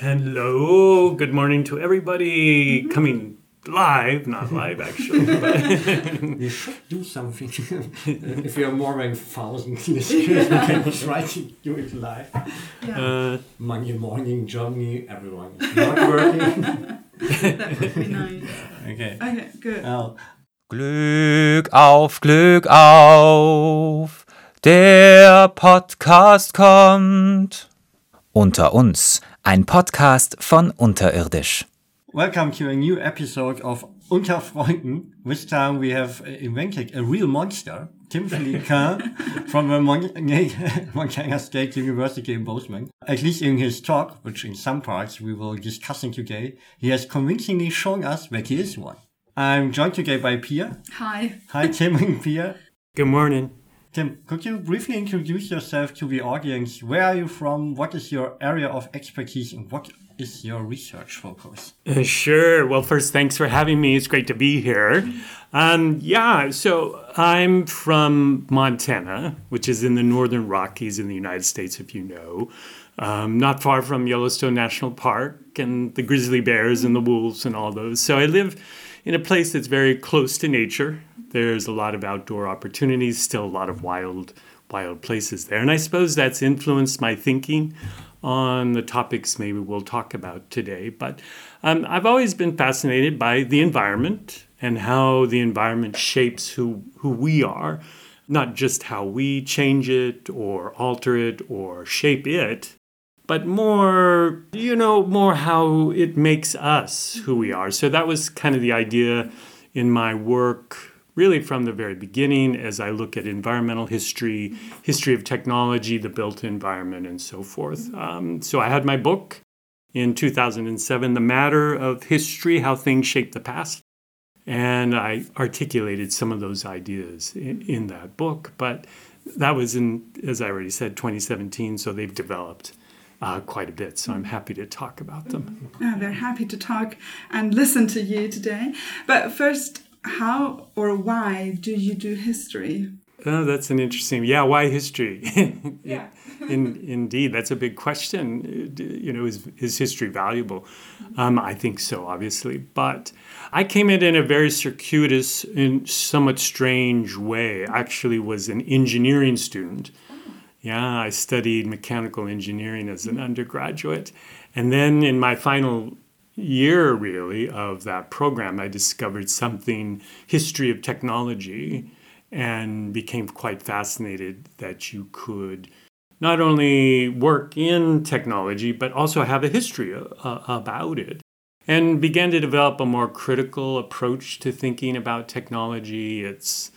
Hello, good morning to everybody coming live, not live actually. But You should do something. if you are more than thousand listeners, you can try to do it live. uh, Monday morning, Germany, everyone is not working. That would be nice. okay. Okay, good. Well, Glück auf, Glück auf, der Podcast kommt. Unter uns, ein Podcast von Unterirdisch. welcome to a new episode of Unter Freunden. This time we have uh, invented a real monster, Tim LeCain from the Mon- Montana State University in Bozeman. At least in his talk, which in some parts we will discussing today, he has convincingly shown us that he is one. I'm joined today by Pia. Hi. Hi, Tim and Pia. Good morning. Tim, could you briefly introduce yourself to the audience? Where are you from? What is your area of expertise? And what is your research focus? Uh, sure. Well, first, thanks for having me. It's great to be here. Um, yeah, so I'm from Montana, which is in the northern Rockies in the United States, if you know. Um, not far from Yellowstone National Park and the grizzly bears and the wolves and all those. So I live in a place that's very close to nature. There's a lot of outdoor opportunities, still a lot of wild, wild places there. And I suppose that's influenced my thinking on the topics maybe we'll talk about today. But um, I've always been fascinated by the environment and how the environment shapes who, who we are, not just how we change it or alter it or shape it, but more, you know, more how it makes us who we are. So that was kind of the idea in my work, really from the very beginning, as I look at environmental history, history of technology, the built environment, and so forth. Um, so I had my book in 2007, The Matter of History How Things Shape the Past. And I articulated some of those ideas in, in that book. But that was in, as I already said, 2017. So they've developed uh, quite a bit. So I'm happy to talk about them. Uh, we're happy to talk and listen to you today. But first, how or why do you do history? Oh, that's an interesting. Yeah, why history? Yeah. In, indeed, that's a big question. You know, is, is history valuable? Um, I think so, obviously. But I came in in a very circuitous and somewhat strange way. I actually was an engineering student. Yeah, I studied mechanical engineering as an undergraduate. And then in my final year, really, of that program, I discovered something history of technology and became quite fascinated that you could not only work in technology, but also have a history uh, about it. And began to develop a more critical approach to thinking about technology, its,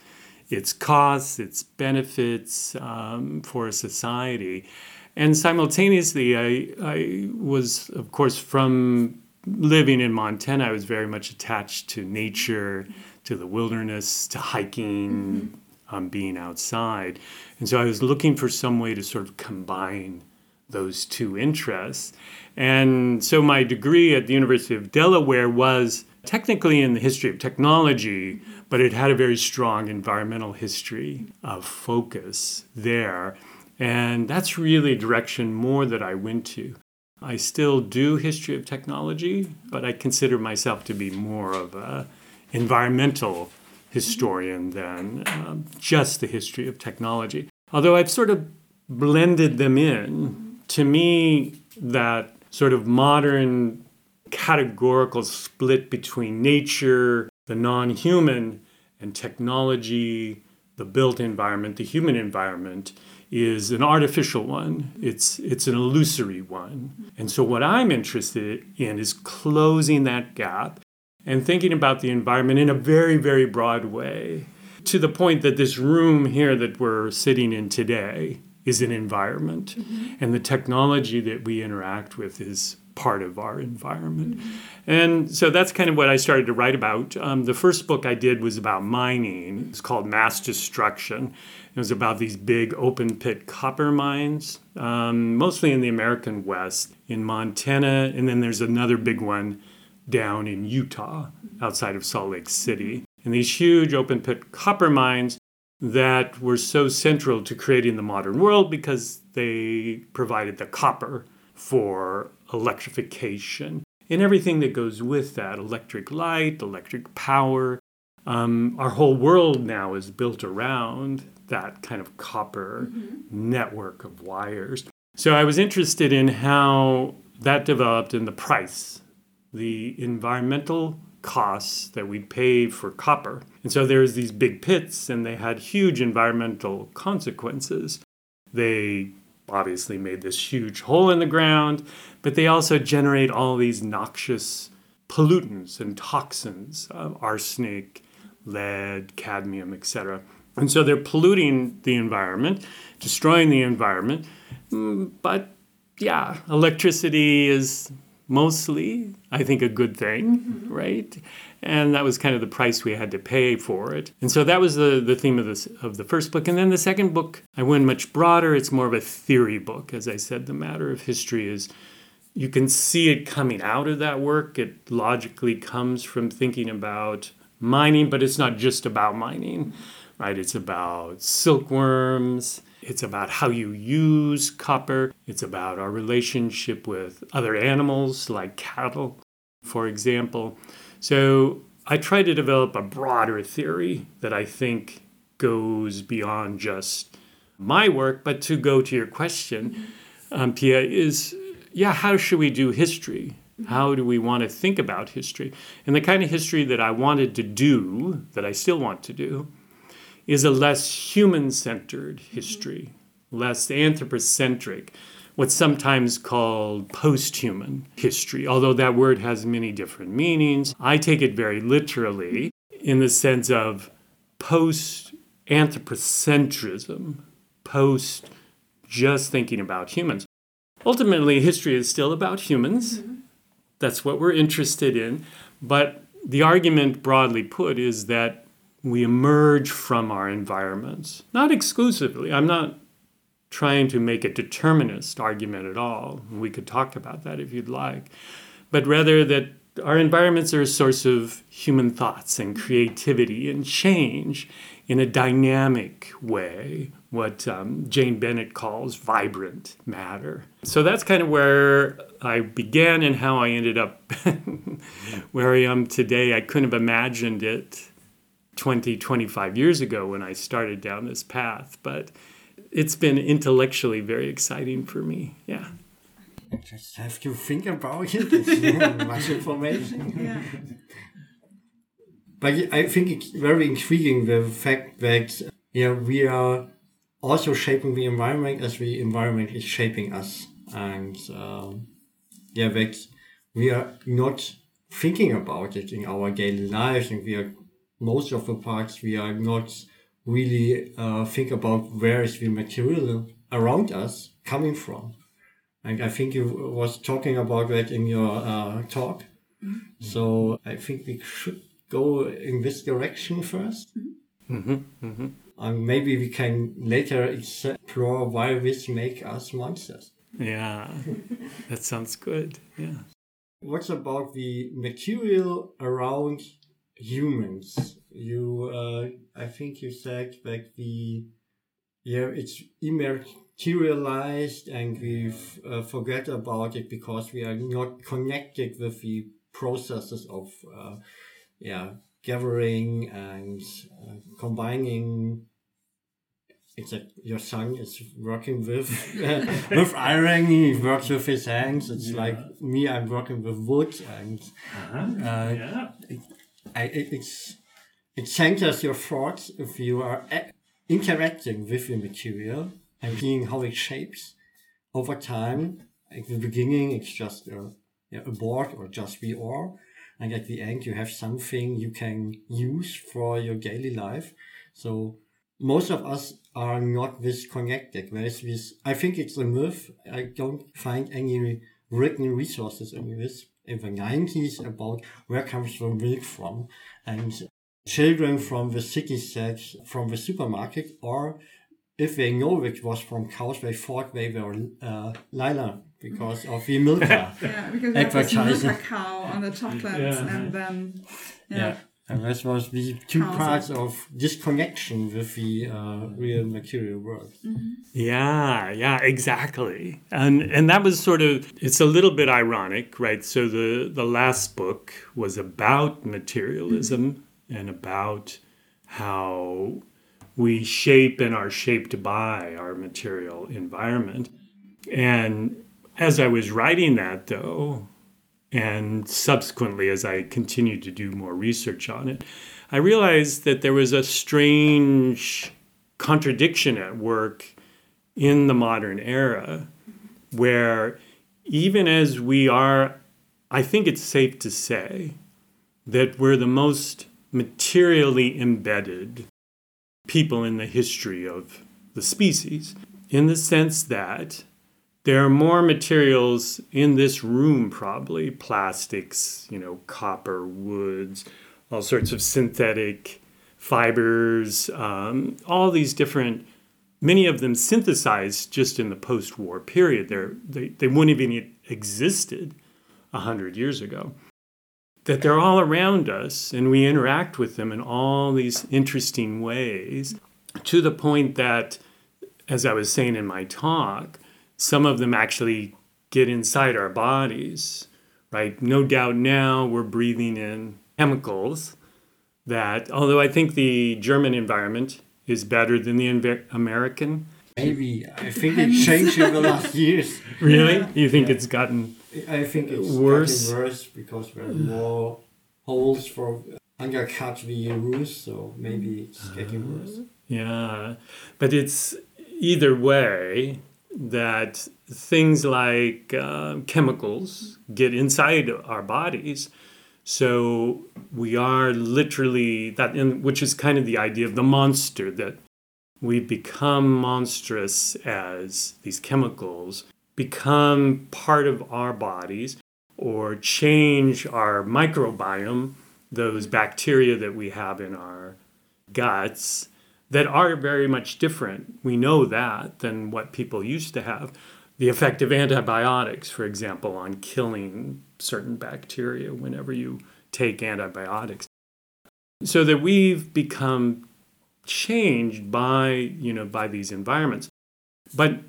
its costs, its benefits um, for a society. And simultaneously, I, I was, of course, from living in Montana, I was very much attached to nature, to the wilderness, to hiking, um, being outside. And so I was looking for some way to sort of combine those two interests. And so my degree at the University of Delaware was technically in the history of technology, but it had a very strong environmental history of focus there. And that's really a direction more that I went to. I still do history of technology, but I consider myself to be more of a environmental historian than um, just the history of technology. Although I've sort of blended them in, to me, that sort of modern categorical split between nature, the non human, and technology, the built environment, the human environment, is an artificial one. It's, it's an illusory one. And so, what I'm interested in is closing that gap and thinking about the environment in a very, very broad way to the point that this room here that we're sitting in today is an environment mm-hmm. and the technology that we interact with is part of our environment mm-hmm. And so that's kind of what i started to write about. Um, the first book i did was about mining. It's called mass destruction. It was about these big open pit copper mines um, mostly in the american west in montana. And then there's another big one down in Utah, outside of Salt Lake City. And these huge open pit copper mines that were so central to creating the modern world because they provided the copper for electrification and everything that goes with that electric light, electric power. Um, our whole world now is built around that kind of copper network of wires. So I was interested in how that developed and the price, the environmental costs that we pay for copper. And so there's these big pits and they had huge environmental consequences. They obviously made this huge hole in the ground, but they also generate all these noxious pollutants and toxins, uh, arsenic, lead, cadmium, etc. And so they're polluting the environment, destroying the environment. Mm, But yeah, electricity is mostly, I think, a good thing, right? And that was kind of the price we had to pay for it. And so that was the, the theme of this of the first book. And then the second book, I went much broader. It's more of a theory book. As I said, the matter of history is you can see it coming out of that work. It logically comes from thinking about mining, but it's not just about mining, right? It's about silkworms. It's about how you use copper. It's about our relationship with other animals like cattle, for example. So I try to develop a broader theory that I think goes beyond just my work, but to go to your question, um, Pia, is yeah, how should we do history? How do we want to think about history? And the kind of history that I wanted to do, that I still want to do, is a less human centered history, less anthropocentric, what's sometimes called post human history, although that word has many different meanings. I take it very literally in the sense of post anthropocentrism, post just thinking about humans. Ultimately, history is still about humans. Mm-hmm. That's what we're interested in. But the argument, broadly put, is that we emerge from our environments. Not exclusively. I'm not trying to make a determinist argument at all. We could talk about that if you'd like. But rather that our environments are a source of human thoughts and creativity and change in a dynamic way, what um, Jane Bennett calls vibrant matter. So that's kind of where I began and how I ended up where I am today. I couldn't have imagined it 20, 25 years ago when I started down this path, but it's been intellectually very exciting for me. Yeah. Just have to think about it. It's much information. Yeah. But I think it's very intriguing the fact that yeah we are also shaping the environment as the environment is shaping us, and um, yeah that we are not thinking about it in our daily lives, and we are most of the parts we are not really uh, think about where is the material around us coming from. And I think you was talking about that in your uh, talk. So I think we should go in this direction 1st And maybe we can later explore why this make us monsters. Yeah. that sounds good. Yeah. What's about the material around humans? You, uh, I think you said that the, yeah, it's immaterialized and we uh, forget about it because we are not connected with the processes of, uh, yeah, gathering and uh, combining. It's like your son is working with with iron. He works with his hands. It's like me. I'm working with wood, and uh, Yeah. I, it, it's it centers your thoughts if you are eh, interacting with the material and seeing how it shapes over time. At the beginning, it's just uh, a, a board or just ore, and at the end, you have something you can use for your daily life. So most of us are not this connected. Whereas this, I think it's a myth. I don't find any written resources in this in the 90s about where comes the milk from and children from the city said from the supermarket or if they know it was from cows they thought they were uh, lila because of the milk. Yeah, because we have this Advertising. milk cow on the chocolates, Yeah. and then yeah, yeah And this was the two Housing. parts of disconnection with the uh, real material world. Yeah, yeah, exactly. And and that was sort of it's a little bit ironic, right? So the the last book was about materialism and about how we shape and are shaped by our material environment. And as I was writing that though, and subsequently as I continued to do more research on it, I realized that there was a strange contradiction at work in the modern era where even as we are i think it's safe to say that we're the most materially embedded people in the history of the species in the sense that there are more materials in this room probably plastics you know copper woods all sorts of synthetic fibers um, all these different many of them synthesized just in the post-war period. They're, they they wouldn't have even existed a hundred years ago. That they're all around us, and we interact with them in all these interesting ways, to the point that, as I was saying in my talk, some of them actually get inside our bodies. Right? No doubt now we're breathing in chemicals that, although I think the German environment is better than the Inve- American. Maybe I think it changed in the last years. Really? You think it's gotten I think it's Worse. getting worse because there are more holes for uh, undercut the roofs, so maybe it's getting uh-huh. worse. yeah. But it's either way that things like uh, chemicals get inside our bodies. So we are literally that, in, which is kind of the idea of the monster that we become monstrous as these chemicals become part of our bodies or change our microbiome, those bacteria that we have in our guts that are very much different. We know that than what people used to have. The effect of antibiotics, for example, on killing certain bacteria whenever you take antibiotics. So that we've become changed by, you know, by these environments. But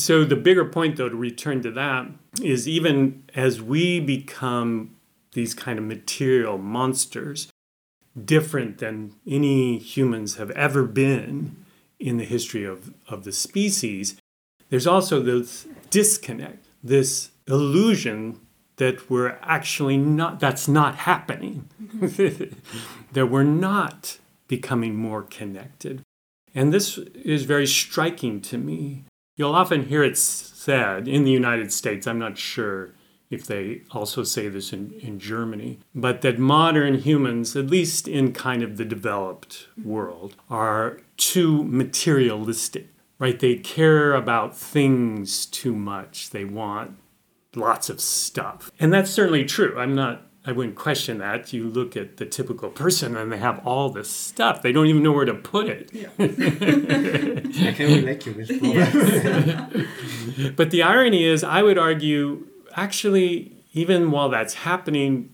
so the bigger point though to return to that is even as we become these kind of material monsters, different than any humans have ever been in the history of, of the species, there's also this disconnect, this illusion that we're actually not, that's not happening, that we're not becoming more connected. And this is very striking to me. You'll often hear it said in the United States, I'm not sure if they also say this in, in Germany, but that modern humans, at least in kind of the developed world, are too materialistic, right? They care about things too much. They want lots of stuff. And that's certainly true. I'm not, I wouldn't question that. You look at the typical person and they have all this stuff, they don't even know where to put it. Yeah. I can relate to this problem. But the irony is, I would argue, actually, even while that's happening,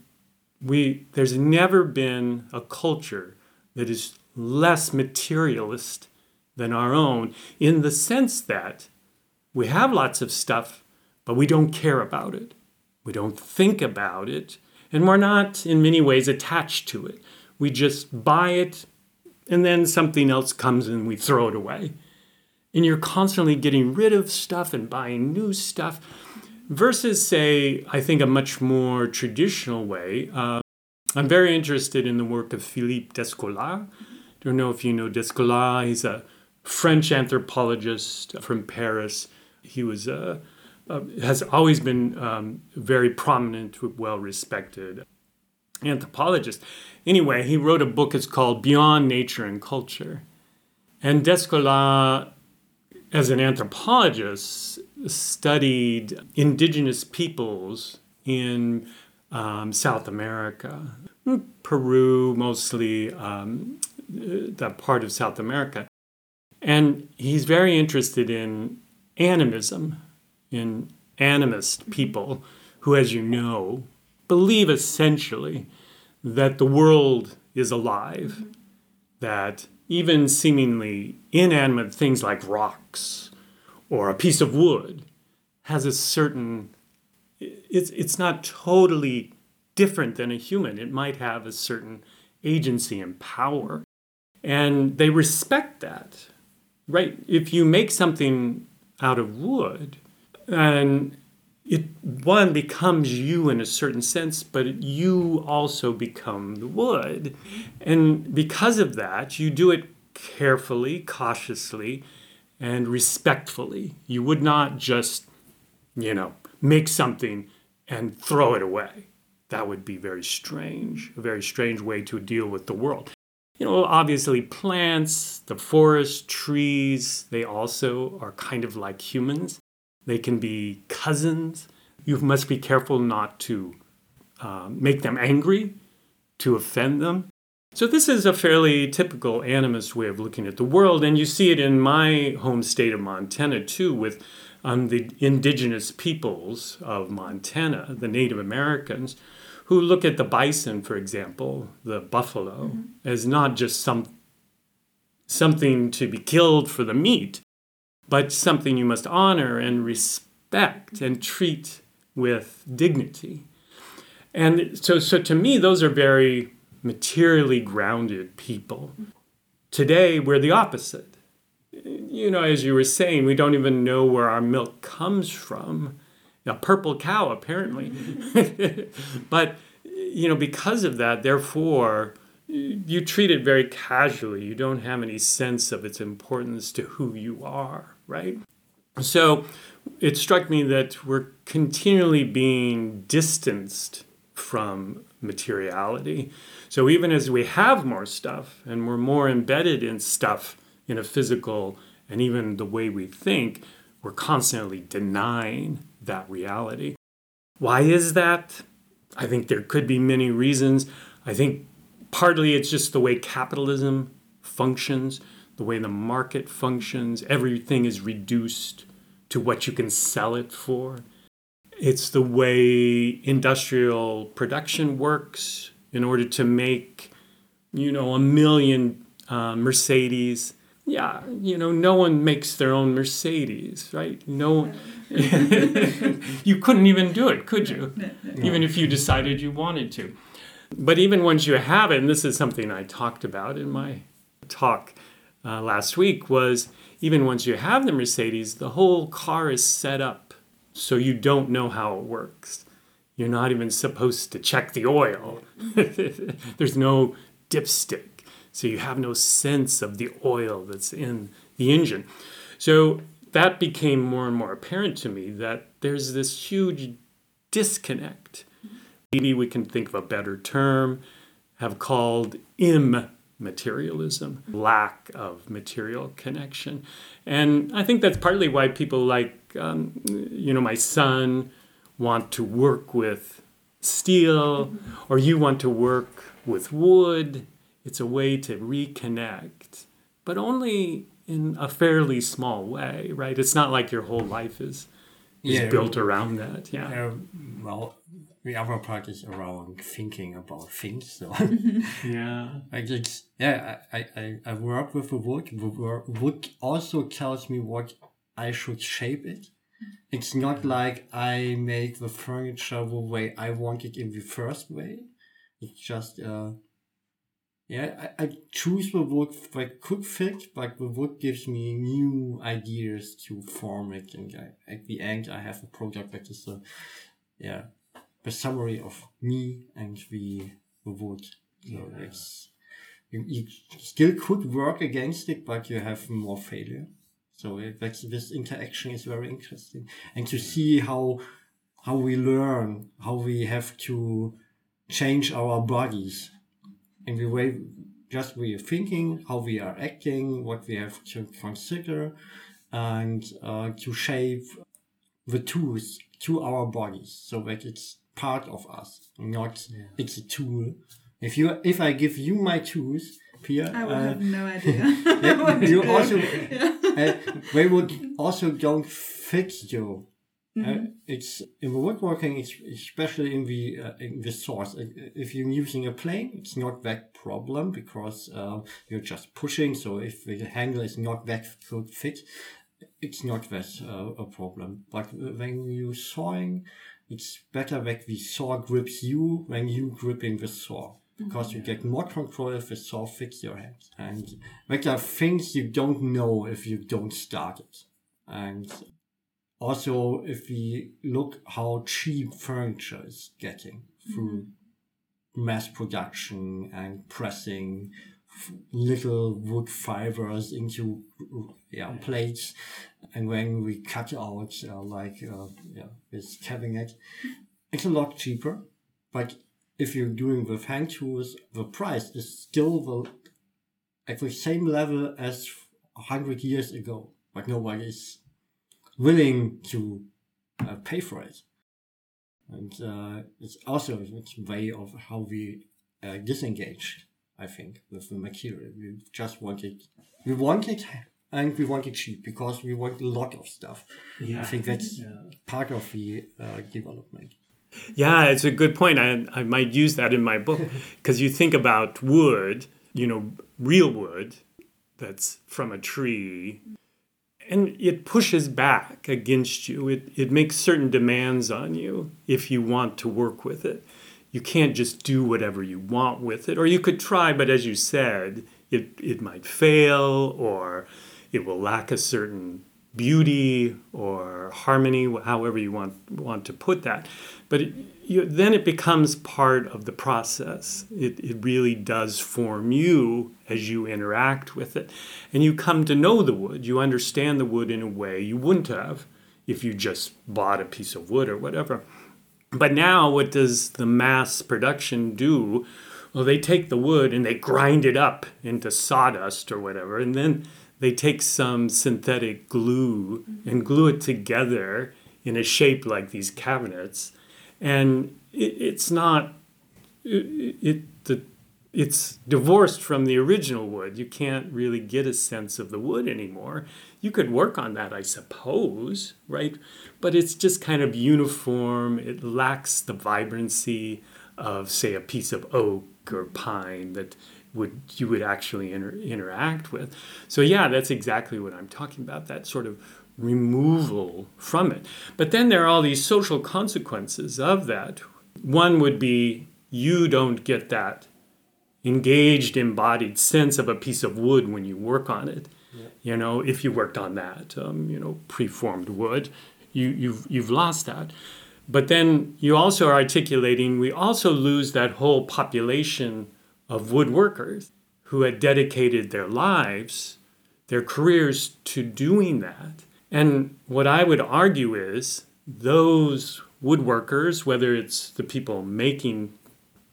we there's never been a culture that is less materialist than our own in the sense that we have lots of stuff, but we don't care about it. We don't think about it, and we're not in many ways attached to it. We just buy it, and then something else comes and we throw it away. And you're constantly getting rid of stuff and buying new stuff versus say i think a much more traditional way. Uh, i'm very interested in the work of philippe descola. Don't know if you know descola. He's a french anthropologist from paris. He was uh, uh, has always been um, very prominent well respected anthropologist anyway he wrote a book it's called beyond nature and culture. And descola as an anthropologist, studied indigenous peoples in um, South America, Peru mostly, um, that part of South America. And he's very interested in animism, in animist people who, as you know, believe essentially that the world is alive, that even seemingly inanimate things like rocks or a piece of wood has a certain it's it's not totally different than a human. It might have a certain agency and power. And they respect that. Right? If you make something out of wood and it one becomes you in a certain sense, but you also become the wood. And because of that, you do it carefully, cautiously, and respectfully. You would not just, you know, make something and throw it away. That would be very strange, a very strange way to deal with the world. You know, obviously, plants, the forest, trees, they also are kind of like humans. They can be cousins. You must be careful not to uh, make them angry, to offend them. So, this is a fairly typical animist way of looking at the world, and you see it in my home state of Montana too, with um, the indigenous peoples of Montana, the Native Americans, who look at the bison, for example, the buffalo, mm-hmm. as not just some something to be killed for the meat, but something you must honor and respect and treat with dignity. And so, so to me, those are very materially grounded people. Today, we're the opposite. You know, as you were saying, we don't even know where our milk comes from. A purple cow, apparently. but, you know, because of that, therefore, you treat it very casually. You don't have any sense of its importance to who you are, right? So it struck me that we're continually being distanced from materiality. So even as we have more stuff and we're more embedded in stuff in a physical and even the way we think, we're constantly denying that reality. Why is that? I think there could be many reasons. I think partly it's just the way capitalism functions, the way the market functions. Everything is reduced to what you can sell it for. It's the way industrial production works in order to make, you know, a million uh, Mercedes. Yeah, you know, no one makes their own Mercedes, right? No, you couldn't even do it, could you? Even if you decided you wanted to. But even once you have it, and this is something I talked about in my talk uh, last week, was even once you have the Mercedes, the whole car is set up so you don't know how it works. You're not even supposed to check the oil. There's no dipstick. So you have no sense of the oil that's in the engine. So that became more and more apparent to me that there's this huge disconnect. Maybe we can think of a better term, have called Im materialism, lack of material connection. And I think that's partly why people like, um, you know, my son want to work with steel, or you want to work with wood. It's a way to reconnect, but only in a fairly small way, right? It's not like your whole life is is yeah, built around that. Yeah. Uh, well, the other part is around thinking about things. So yeah, I just yeah, I, I I work with the wood. The wood also tells me what I should shape it. It's not like I make the furniture the way I want it in the first way. It's just uh yeah, I, I choose the wood that could fit, but the wood gives me new ideas to form it, and I, at the end I have a product that is a yeah the summary of me and the, the wood. So yeah. it's you, you, still could work against it, but you have more failure. So that's this interaction is very interesting, and to see how how we learn, how we have to change our bodies in the way just we are thinking, how we are acting, what we have to consider, and uh, to shape the tools to our bodies so that it's part of us, not yeah. it's a tool. If you if I give you my tools, Pia, I would uh, have no idea. you also yeah. uh, they would also don't fit you Uh, it's in the woodworking, it's especially in the uh, in the source. If you're using a plane, it's not that problem because uh, you're just pushing. So if the handle is not that good fit, it's not that uh, a problem. But when you're sawing, it's better that the saw grips you when you gripping the saw. Because you mhm. get more control if the saw fits your hands. And there are things you don't know if you don't start it. And also if we look how cheap furniture is getting through mhm. mass production and pressing little wood fibers into yeah, plates. And when we cut out uh, like uh, yeah, this cabinet it's a lot cheaper. But if you're doing with hand tools the price is still the, at the same level as 100 years ago. But nobody is willing to uh, pay for it. And uh, it's also a way of how we uh, disengaged, I think, with the material. We just want it, we want it, and we want it cheap because we want a lot of stuff. I think that's part of the uh, development. Yeah, it's a good point. I, I might use that in my book because you think about wood, you know, real wood that's from a tree, and it pushes back against you. It, it makes certain demands on you if you want to work with it. You can't just do whatever you want with it, or you could try, but as you said, it, it might fail or it will lack a certain beauty or harmony, however you want want to put that. But it, you, then it becomes part of the process. It, it really does form you as you interact with it, and you come to know the wood. You understand the wood in a way you wouldn't have if you just bought a piece of wood or whatever. But now, what does the mass production do? Well, they take the wood and they grind it up into sawdust or whatever, and then they take some synthetic glue and glue it together in a shape like these cabinets. And it, it's not, it, it, it's divorced from the original wood. You can't really get a sense of the wood anymore. You could work on that, I suppose, right? But it's just kind of uniform. It lacks the vibrancy of, say, a piece of oak or pine that would you would actually inter- interact with. So yeah, that's exactly what I'm talking about. That sort of removal from it. But then there are all these social consequences of that. One would be you don't get that engaged, embodied sense of a piece of wood when you work on it. You know, if you worked on that, um, you know, preformed wood, you, you've you've lost that. But then you also are articulating we also lose that whole population of woodworkers who had dedicated their lives, their careers to doing that. And what I would argue is those woodworkers, whether it's the people making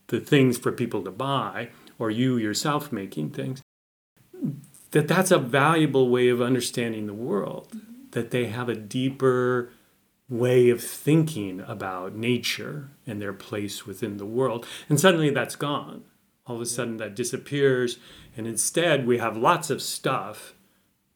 the things for people to buy or you yourself making things, that that's a valuable way of understanding the world, that they have a deeper way of thinking about nature and their place within the world. And suddenly that's gone. All of a sudden that disappears. And instead we have lots of stuff,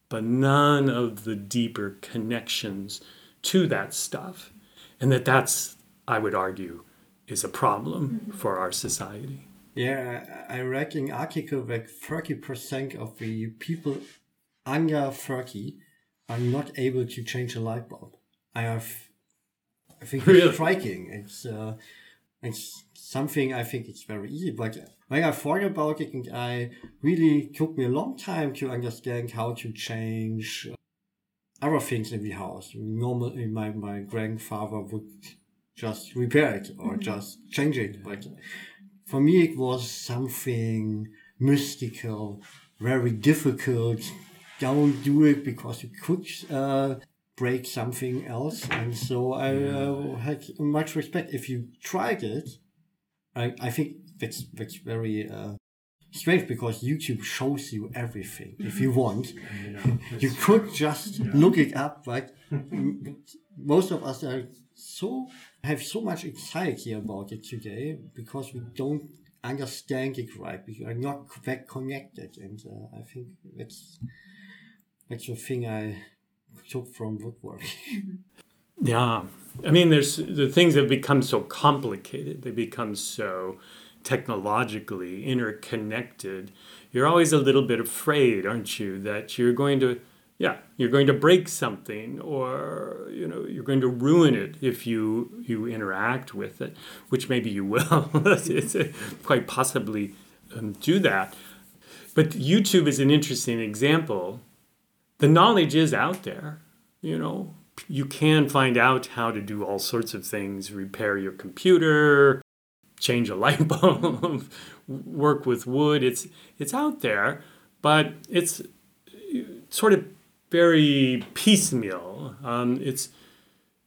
but none of the deeper connections to that stuff. And that that's, I would argue, is a problem mm-hmm. for our society. Yeah, I I read an article that 30% of the people under 30 are not able to change a light bulb. I have, I think Really? it's striking. It's, uh, it's something I think it's very easy, but when I thought about it, and I really took me a long time to understand how to change uh, other things in the house. Normally, my, my grandfather would just repair it or just change it, but for me it was something mystical, very difficult. Don't do it because you could uh, break something else, and so I uh, had much respect. If you tried it, I, I think that's that's very uh, strange because YouTube shows you everything. If you want, you could just look it up, but most of us are so have so much anxiety about it today because we don't understand it right. We are not that connected, and uh, I think that's that's the thing I took from woodworking. Yeah. I mean, there's the things have become so complicated. They become so technologically interconnected. You're always a little bit afraid, aren't you, that you're going to, yeah, you're going to break something, or you know, you're going to ruin it if you you interact with it, which maybe you will. it's quite possibly um, do that. But YouTube is an interesting example. The knowledge is out there, you know, you can find out how to do all sorts of things repair your computer change a light bulb work with wood it's it's out there but it's sort of very piecemeal um, it's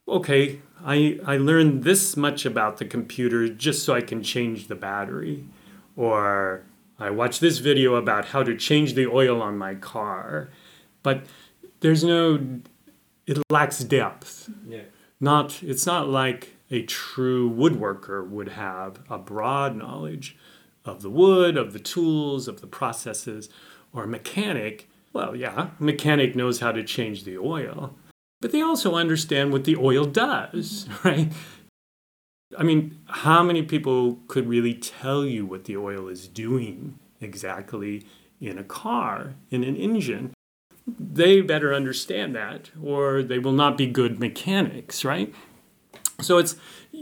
okay I, I learned this much about the computer just so i can change the battery or i watched this video about how to change the oil on my car but there's no it lacks depth. Yeah. Not it's not like a true woodworker would have a broad knowledge of the wood, of the tools, of the processes, or a mechanic. Well, yeah, a mechanic knows how to change the oil, but they also understand what the oil does, mm-hmm. right? I mean, how many people could really tell you what the oil is doing exactly in a car, in an engine? they better understand that or they will not be good mechanics right so it's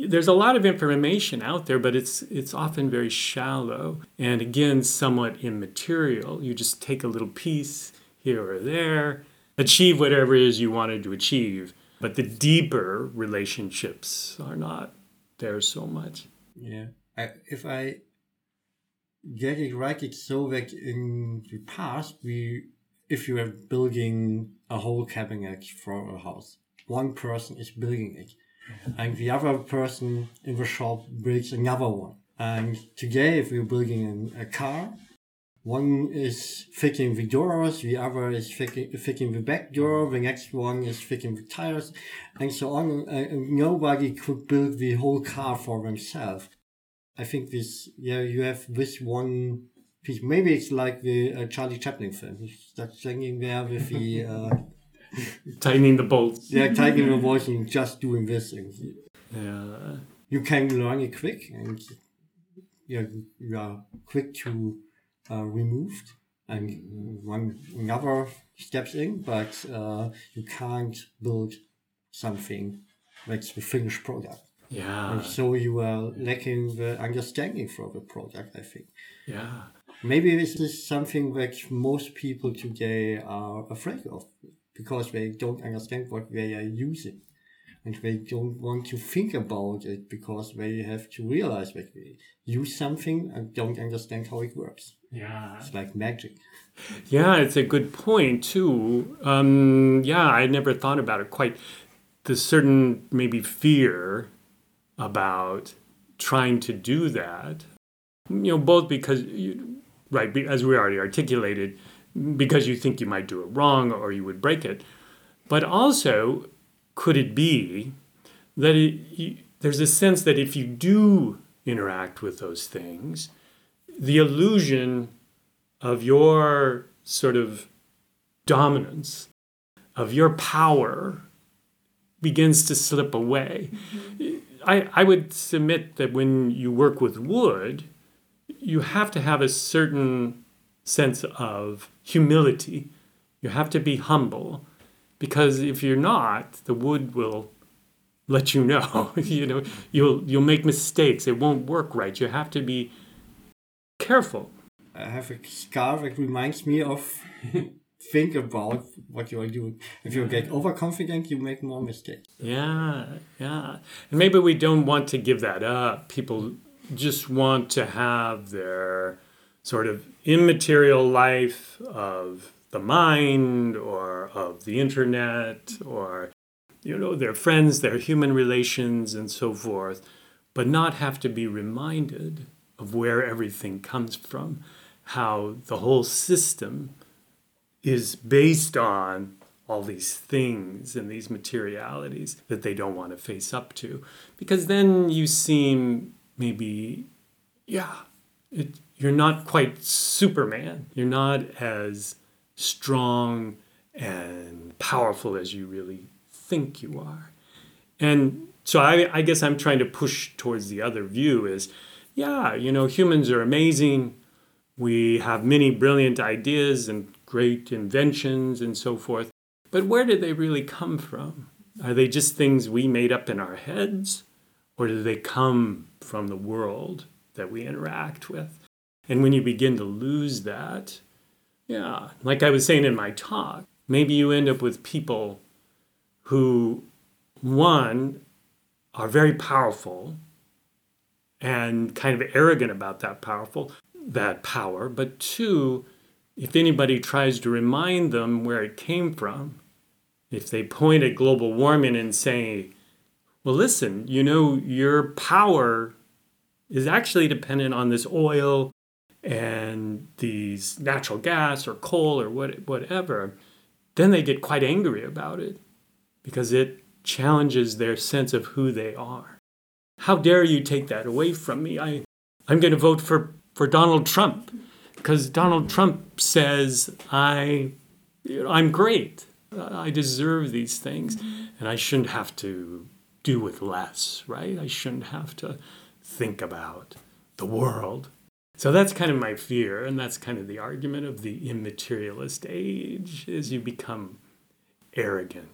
there's a lot of information out there but it's it's often very shallow and again somewhat immaterial you just take a little piece here or there. Achieve whatever it is you wanted to achieve. But the deeper relationships are not there so much. Yeah. I, if i get it right it's so that in the past we if you are building a whole cabinet for a house, one person is building it, and the other person in the shop builds another one. And today, if you're building a car, one is fitting the doors, the other is fitting, fitting the back door, the next one is fitting the tires, and so on. Uh, nobody could build the whole car for themselves. I think this, yeah, you have this one piece. Maybe it's like the uh, Charlie Chaplin film. He starts singing there with the uh, tightening the bolts. Yeah, tightening the bolts and just doing this. And yeah, you can learn it quick, and yeah, you are quick to uh, remove, and one another steps in, but uh, you can't build something that's the finished product. Yeah. And so you are lacking the understanding for the product, I think. Yeah. Maybe this is something that most people today are afraid of because they don't understand what they are using and they don't want to think about it because they have to realize that they use something and don't understand how it works. Yeah. It's like magic. Yeah, it's a good point too. Um, yeah, I never thought about it quite. The certain maybe fear about trying to do that. You know, both because you, right? As we already articulated, because you think you might do it wrong or you would break it. But also, could it be that it, you, there's a sense that if you do interact with those things, the illusion of your sort of dominance, of your power, begins to slip away. Mm-hmm. I, I would submit that when you work with wood, you have to have a certain sense of humility. You have to be humble because if you're not, the wood will let you know. you know, you'll you'll make mistakes. It won't work right. You have to be careful. I have a scar that reminds me of think about what you are doing. If you get overconfident, you make more mistakes. Yeah, yeah. And maybe we don't want to give that up. People just want to have their sort of immaterial life of the mind or of the internet or you know their friends their human relations and so forth but not have to be reminded of where everything comes from how the whole system is based on all these things and these materialities that they don't want to face up to because then you seem maybe, yeah, it, you're not quite Superman. You're not as strong and powerful as you really think you are. And so I, I guess I'm trying to push towards the other view is, yeah, you know, humans are amazing. We have many brilliant ideas and great inventions and so forth. But where did they really come from? Are they just things we made up in our heads? Or do they come from the world that we interact with? And when you begin to lose that, yeah, like I was saying in my talk, maybe you end up with people who, one, are very powerful and kind of arrogant about that powerful that power, but two, if anybody tries to remind them where it came from, if they point at global warming and say, well, listen, you know, your power is actually dependent on this oil and these natural gas or coal or what, whatever, then they get quite angry about it because it challenges their sense of who they are. How dare you take that away from me? I, I'm going to vote for, for Donald Trump because Donald Trump says I, I'm great. I deserve these things, and I shouldn't have to do with less, right? I shouldn't have to think about the world. So that's kind of my fear, and that's kind of the argument of the immaterialist age is you become arrogant,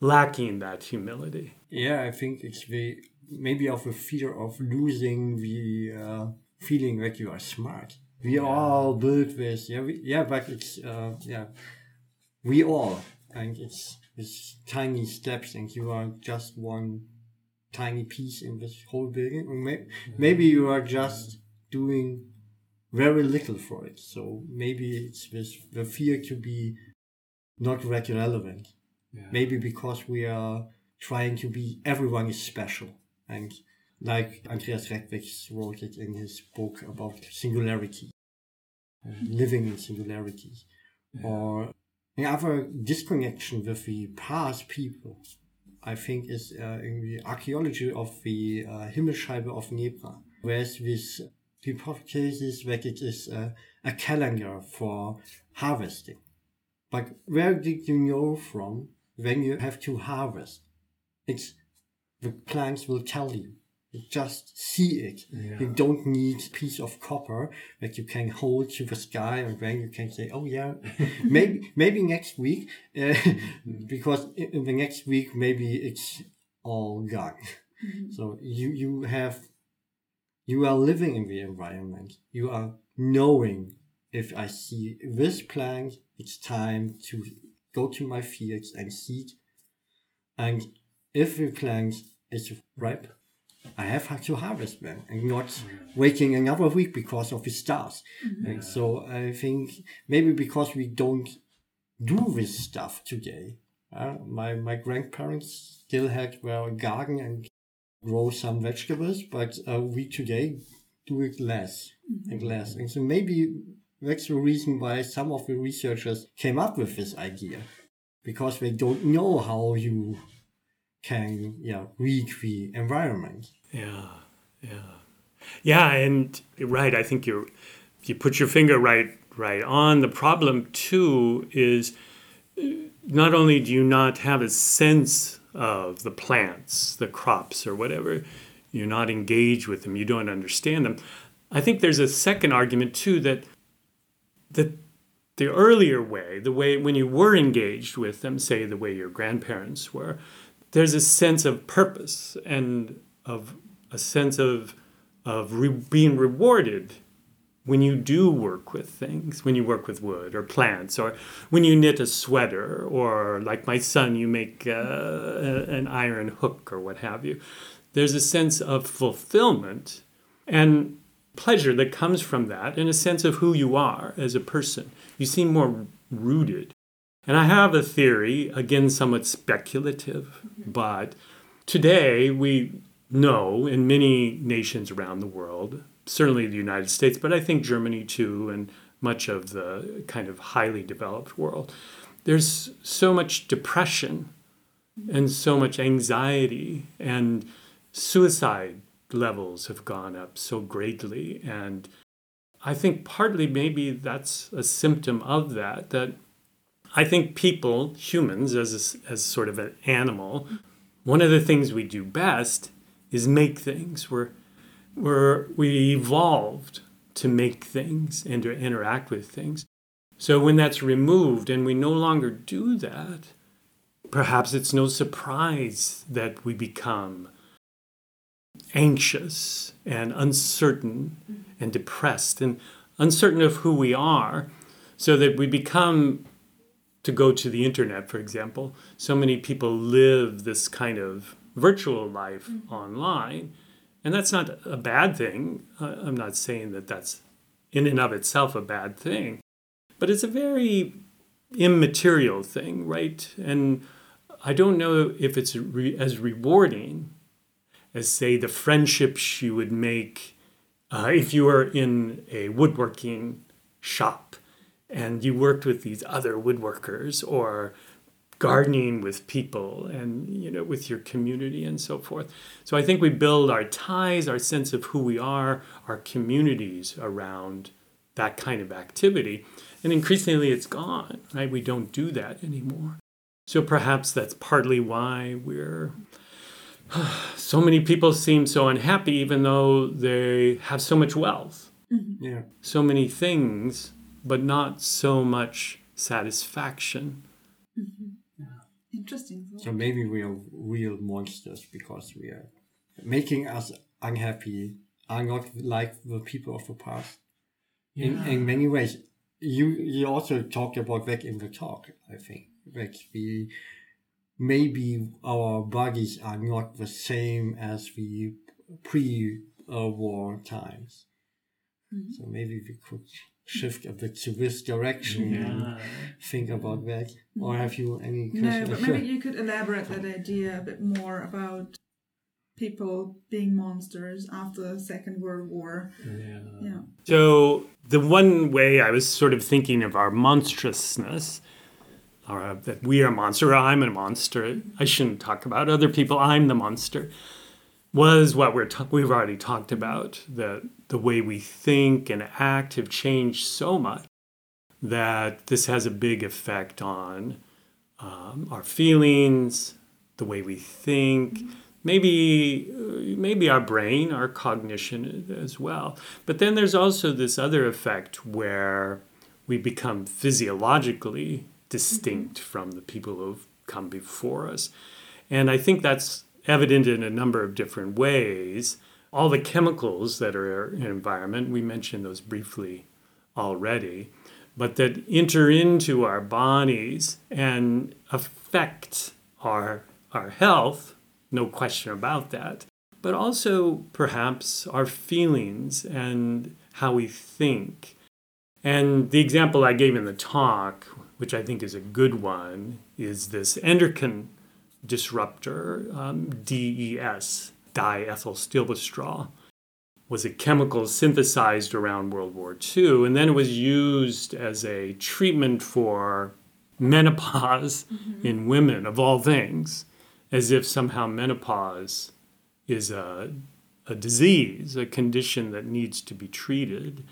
lacking that humility. Yeah, I think it's the maybe of a fear of losing the uh, feeling that you are smart. We yeah. all built this, yeah, we, yeah, but it's uh, yeah, we all, and it's it's tiny steps, and you are just one tiny piece in this whole building. May, maybe you are just doing very little for it. So maybe it's this the fear to be not very relevant. Yeah. Maybe because we are trying to be everyone is special and like Andreas Reckwitz wrote it in his book about singularity, uh, living in singularity, yeah. or another disconnection with the past people. I think is uh, in the archaeology of the uh, Himmelsscheibe of Nebra, whereas this hypothesis that it is uh, a calendar for harvesting. But where did you know from when you have to harvest? It's the plants will tell you. You just see it. Yeah. You don't need a piece of copper that you can hold to the sky and then you can say, oh yeah, maybe, maybe next week, uh, because in the next week, maybe it's all gone. Mm-hmm. So you, you have, you are living in the environment. You are knowing if I see this plant, it's time to go to my fields and seed. And if the plant is ripe, I have to harvest them and not waiting another week because of the stars. Mm-hmm. And so I think maybe because we don't do this stuff today. Uh, my my grandparents still had their garden and grow some vegetables, but uh, we today do it less mm-hmm. and less. And so maybe that's the reason why some of the researchers came up with this idea because they don't know how you can yeah read the environment. Yeah, yeah, yeah, and right. I think you're you put your finger right right on the problem too. Is uh, not only do you not have a sense of the plants, the crops, or whatever, you're not engaged with them. You don't understand them. I think there's a second argument too that that the earlier way, the way when you were engaged with them, say the way your grandparents were, there's a sense of purpose and of a sense of of re- being rewarded when you do work with things, when you work with wood or plants, or when you knit a sweater, or like my son, you make uh, an iron hook or what have you. There's a sense of fulfillment and pleasure that comes from that, and a sense of who you are as a person. You seem more rooted. And I have a theory, again, somewhat speculative, mm-hmm. but today we know in many nations around the world, certainly the United States, but I think Germany too, and much of the kind of highly developed world, there's so much depression mm-hmm. and so much anxiety, and suicide levels have gone up so greatly. And I think partly maybe that's a symptom of that, that I think people, humans, as, a, as sort of an animal, one of the things we do best is make things. We're, we're, we evolved to make things and to interact with things. So when that's removed and we no longer do that, perhaps it's no surprise that we become anxious and uncertain and depressed and uncertain of who we are, so that we become, to go to the internet, for example, so many people live this kind of virtual life online. And that's not a bad thing. I'm not saying that that's in and of itself a bad thing, but it's a very immaterial thing, right? And I don't know if it's re- as rewarding as, say, the friendships you would make uh, if you were in a woodworking shop and you worked with these other woodworkers or gardening with people and you know with your community and so forth. So i think we build our ties our sense of who we are our communities around that kind of activity. And increasingly it's gone right? We don't do that anymore. So perhaps that's partly why we're so many people seem so unhappy even though they have so much wealth. Mm-hmm. Yeah. so many things but not so much satisfaction Interesting. thought. So maybe we are real monsters because we are making us unhappy, are not like the people of the past. In, in many ways. You you also talked about that in the talk, I think. That we maybe our bodies are not the same as the pre uh, war times. So maybe we could shift a bit to this direction and think about that. Or have you any No, questions? but maybe you could elaborate that idea a bit more about people being monsters after the Second World War. Yeah. So, the one way I was sort of thinking of our monstrousness, or uh, that we are a monster, or I'm a monster, I shouldn't talk about other people, I'm the monster, was what we're ta- we've already talked about. That the way we think and act have changed so much that this has a big effect on um, our feelings, the way we think, maybe uh, maybe our brain, our cognition as well. But then there's also this other effect where we become physiologically distinct from the people who've come before us. And I think that's evident in a number of different ways. All the chemicals that are in environment, we mentioned those briefly already, but that enter into our bodies and affect our our health, no question about that, but also perhaps our feelings and how we think. And the example I gave in the talk, which I think is a good one, is this endocrine disruptor, um, DES, diethylstilbestrol, was a chemical synthesized around World War II, and then it was used as a treatment for menopause in women, of all things, as if somehow menopause is a, a disease, a condition that needs to be treated.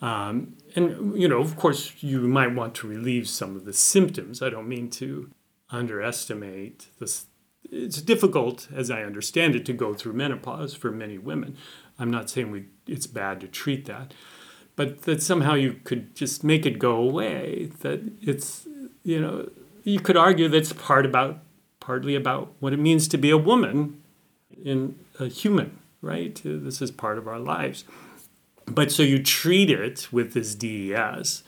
Um, and, you know, of course, you might want to relieve some of the symptoms. I don't mean to underestimate this. It's difficult, as I understand it, to go through menopause for many women. I'm not saying we, it's bad to treat that, but that somehow you could just make it go away. That it's, you know, you could argue that's part about, partly about what it means to be a woman in a human, right? This is part of our lives. But so you treat it with this DES.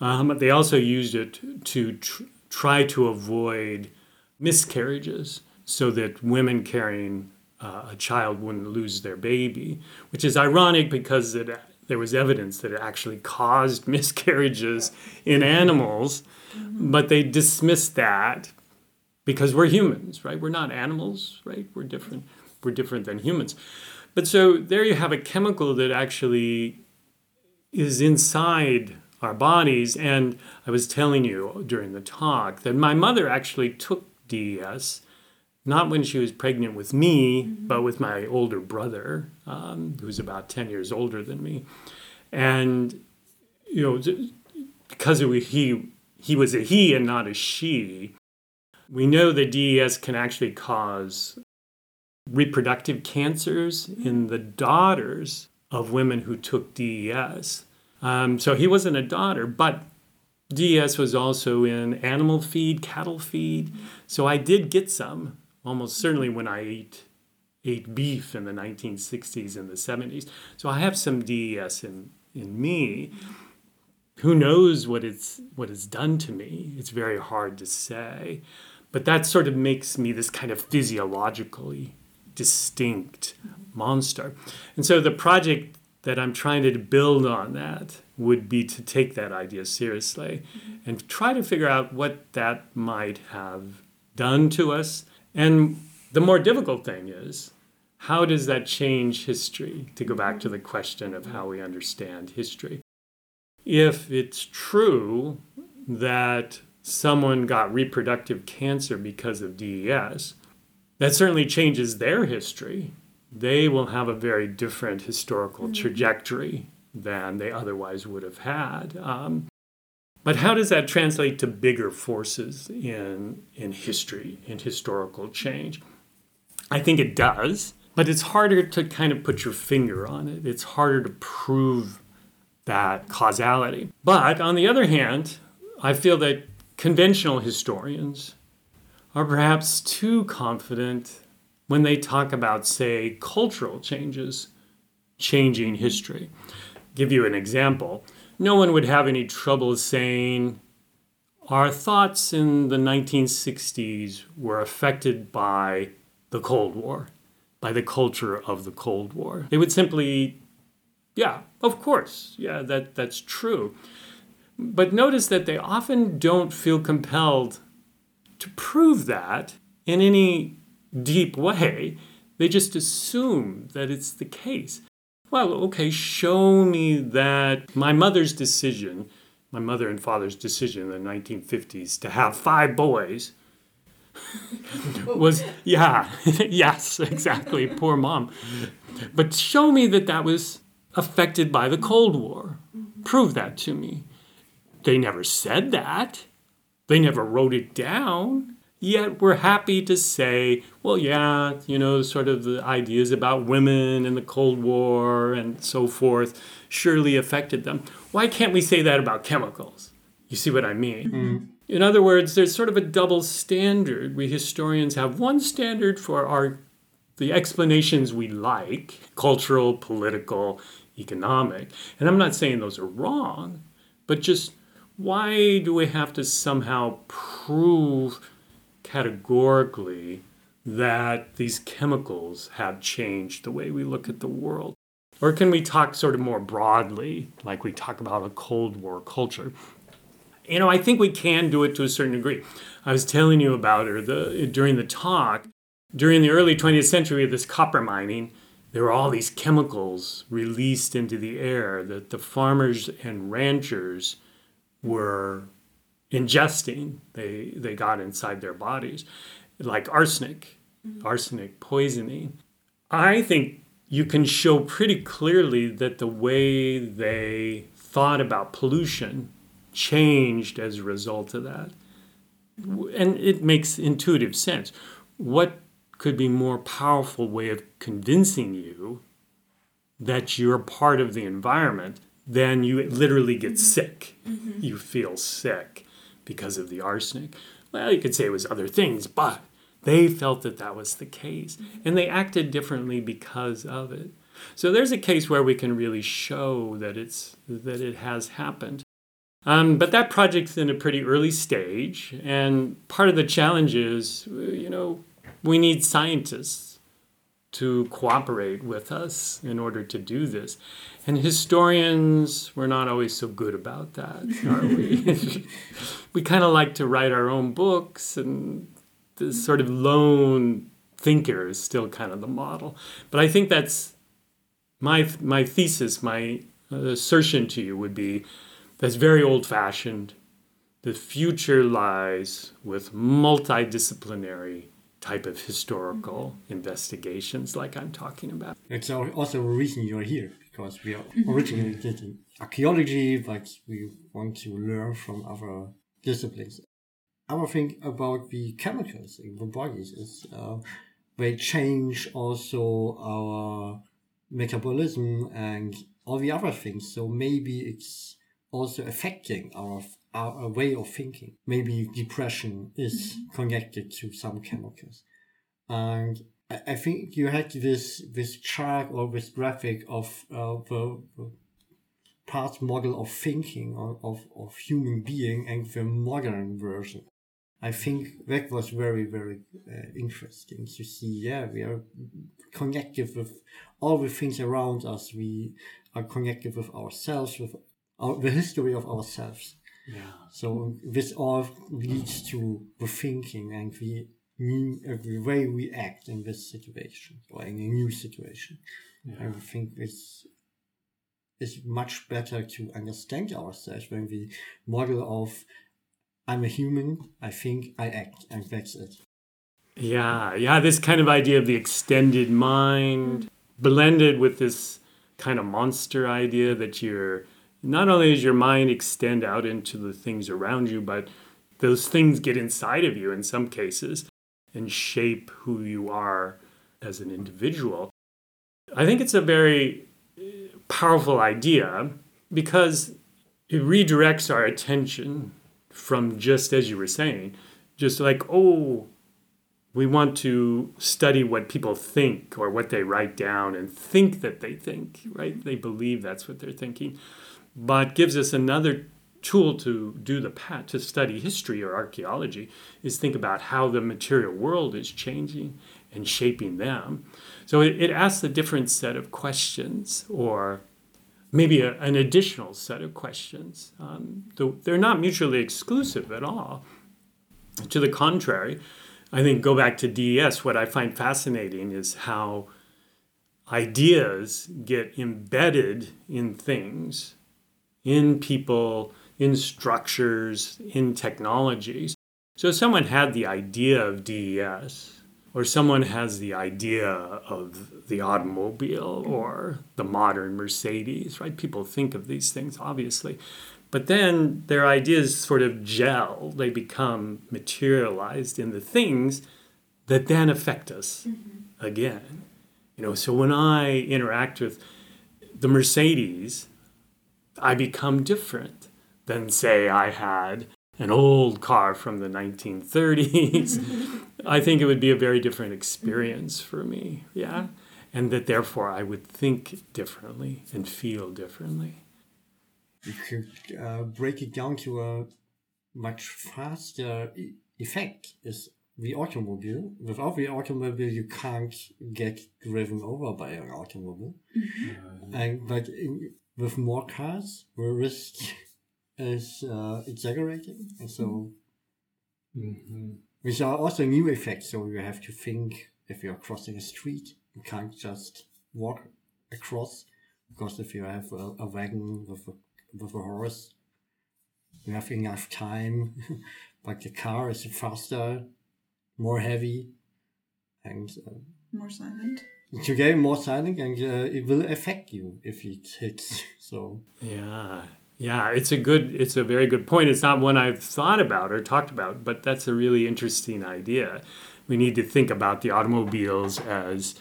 Um, but they also used it to tr- try to avoid miscarriages so that women carrying uh, a child wouldn't lose their baby, which is ironic because it, there was evidence that it actually caused miscarriages in animals, but they dismissed that because we're humans, right? We're not animals, right? We're different. We're different than humans. But so there you have a chemical that actually is inside our bodies. And I was telling you during the talk that my mother actually took DES, not when she was pregnant with me, but with my older brother, um, who's about 10 years older than me. And, you know, because it was, he, he was a he and not a she, We know that DES can actually cause reproductive cancers in the daughters of women who took DES. Um, so he wasn't a daughter, but DES was also in animal feed, cattle feed. So I did get some, almost certainly when I ate ate beef in the 1960s and the 70s. So I have some DES in in me. Who knows what it's what it's done to me? It's very hard to say. But that sort of makes me this kind of physiologically distinct monster. And so the project that I'm trying to build on that would be to take that idea seriously mm-hmm. and try to figure out what that might have done to us. And the more difficult thing is how does that change history? To go back to the question of how we understand history. If it's true that someone got reproductive cancer because of DES, that certainly changes their history. They will have a very different historical mm-hmm. trajectory than they otherwise would have had. Um, but how does that translate to bigger forces in, in history, in historical change? I think it does, but it's harder to kind of put your finger on it. It's harder to prove that causality. But on the other hand, I feel that conventional historians are perhaps too confident when they talk about, say, cultural changes changing history. Give you an example. No one would have any trouble saying our thoughts in the 1960s were affected by the Cold War, by the culture of the Cold War. They would simply, yeah, of course, yeah, that, that's true. But notice that they often don't feel compelled to prove that in any deep way. They just assume that it's the case. Well, okay, show me that my mother's decision, my mother and father's decision in the 1950s to have five boys was, yeah, yes, exactly, poor mom. But show me that that was affected by the Cold War. Prove that to me. They never said that. They never wrote it down. Yet we're happy to say, well, yeah, you know, sort of the ideas about women and the Cold War and so forth surely affected them. Why can't we say that about chemicals? You see what I mean? Mm. In other words, there's sort of a double standard. We historians have one standard for our the explanations we like, cultural, political, economic. And I'm not saying those are wrong, but just why do we have to somehow prove categorically that these chemicals have changed the way we look at the world? Or can we talk sort of more broadly, like we talk about a Cold War culture? You know, I think we can do it to a certain degree. I was telling you about her the, during the talk. During the early 20th century, of this copper mining, there were all these chemicals released into the air that the farmers and ranchers were ingesting, they, they got inside their bodies, like arsenic, mm-hmm. arsenic poisoning. I think you can show pretty clearly that the way they thought about pollution changed as a result of that. And it makes intuitive sense. What could be more powerful way of convincing you that you're part of the environment then you literally get mm-hmm. sick. Mm-hmm. You feel sick because of the arsenic. Well, you could say it was other things, but they felt that that was the case. Mm-hmm. And they acted differently because of it. So there's a case where we can really show that it's that it has happened. Um, but that project's in a pretty early stage, and part of the challenge is, you know, we need scientists to cooperate with us in order to do this. And historians, we're not always so good about that, are we? we kind of like to write our own books, and this sort of lone thinker is still kind of the model. But I think that's my, my thesis, my assertion to you would be that's very old fashioned. The future lies with multidisciplinary type of historical investigations like I'm talking about. It's also a reason you're here because we are mm-hmm. originally taking archaeology, but we want to learn from other disciplines. other thing about the chemicals in the bodies is uh, they change also our metabolism and all the other things. So maybe it's also affecting our our, way of thinking. Maybe depression is connected to some chemicals, and I, I think you had this this chart or this graphic of uh, the, the past model of thinking of, of, of human being and the modern version. I think that was very, very uh, interesting to see. Yeah, we are connected with all the things around us. We are connected with ourselves, with our, the history of ourselves. Yeah. So this all leads to the thinking and the uh, the way we act in this situation or in a new situation. I think it's it's much better to understand ourselves when we model of I'm a human, I think, I act, and that's it. Yeah, yeah, this kind of idea of the extended mind blended with this kind of monster idea that you're not only does your mind extend out into the things around you, but those things get inside of you in some cases and shape who you are as an individual. I think it's a very uh, powerful idea because it redirects our attention from just as you were saying, just like, oh, we want to study what people think or what they write down and think that they think, right? They believe that's what they're thinking, but gives us another tool to do the pat to study history or archaeology is think about how the material world is changing and shaping them. So it, it asks a different set of questions or maybe a, an additional set of questions. Um, they're not mutually exclusive at all. To the contrary, I think go back to DES. What I find fascinating is how ideas get embedded in things, in people, in structures, in technologies. So if someone had the idea of DES, or someone has the idea of the automobile or the modern Mercedes, right? People think of these things, obviously. But then their ideas sort of gel, they become materialized in the things that then affect us mm-hmm. again. You know, so when I interact with the Mercedes, I become different than, say, I had an old car from the 1930s. I think it would be a very different experience for me. Yeah. And that therefore I would think differently and feel differently. You could uh, break it down to a much faster e- effect is the automobile. Without the automobile, you can't get driven over by an automobile. Mm-hmm. And but in, with more cars, the risk is uh, exaggerating, and so mm-hmm. these are also new effects. So you have to think if you're crossing a street, you can't just walk across because if you have a, a wagon with a, with a horse, you have enough time. but the car is faster, more heavy, and uh, more silent. Today, more silent, and uh, it will affect you if it hits. So yeah, yeah, it's a good, it's a very good point. It's not one I've thought about or talked about, but that's a really interesting idea. We need to think about the automobiles as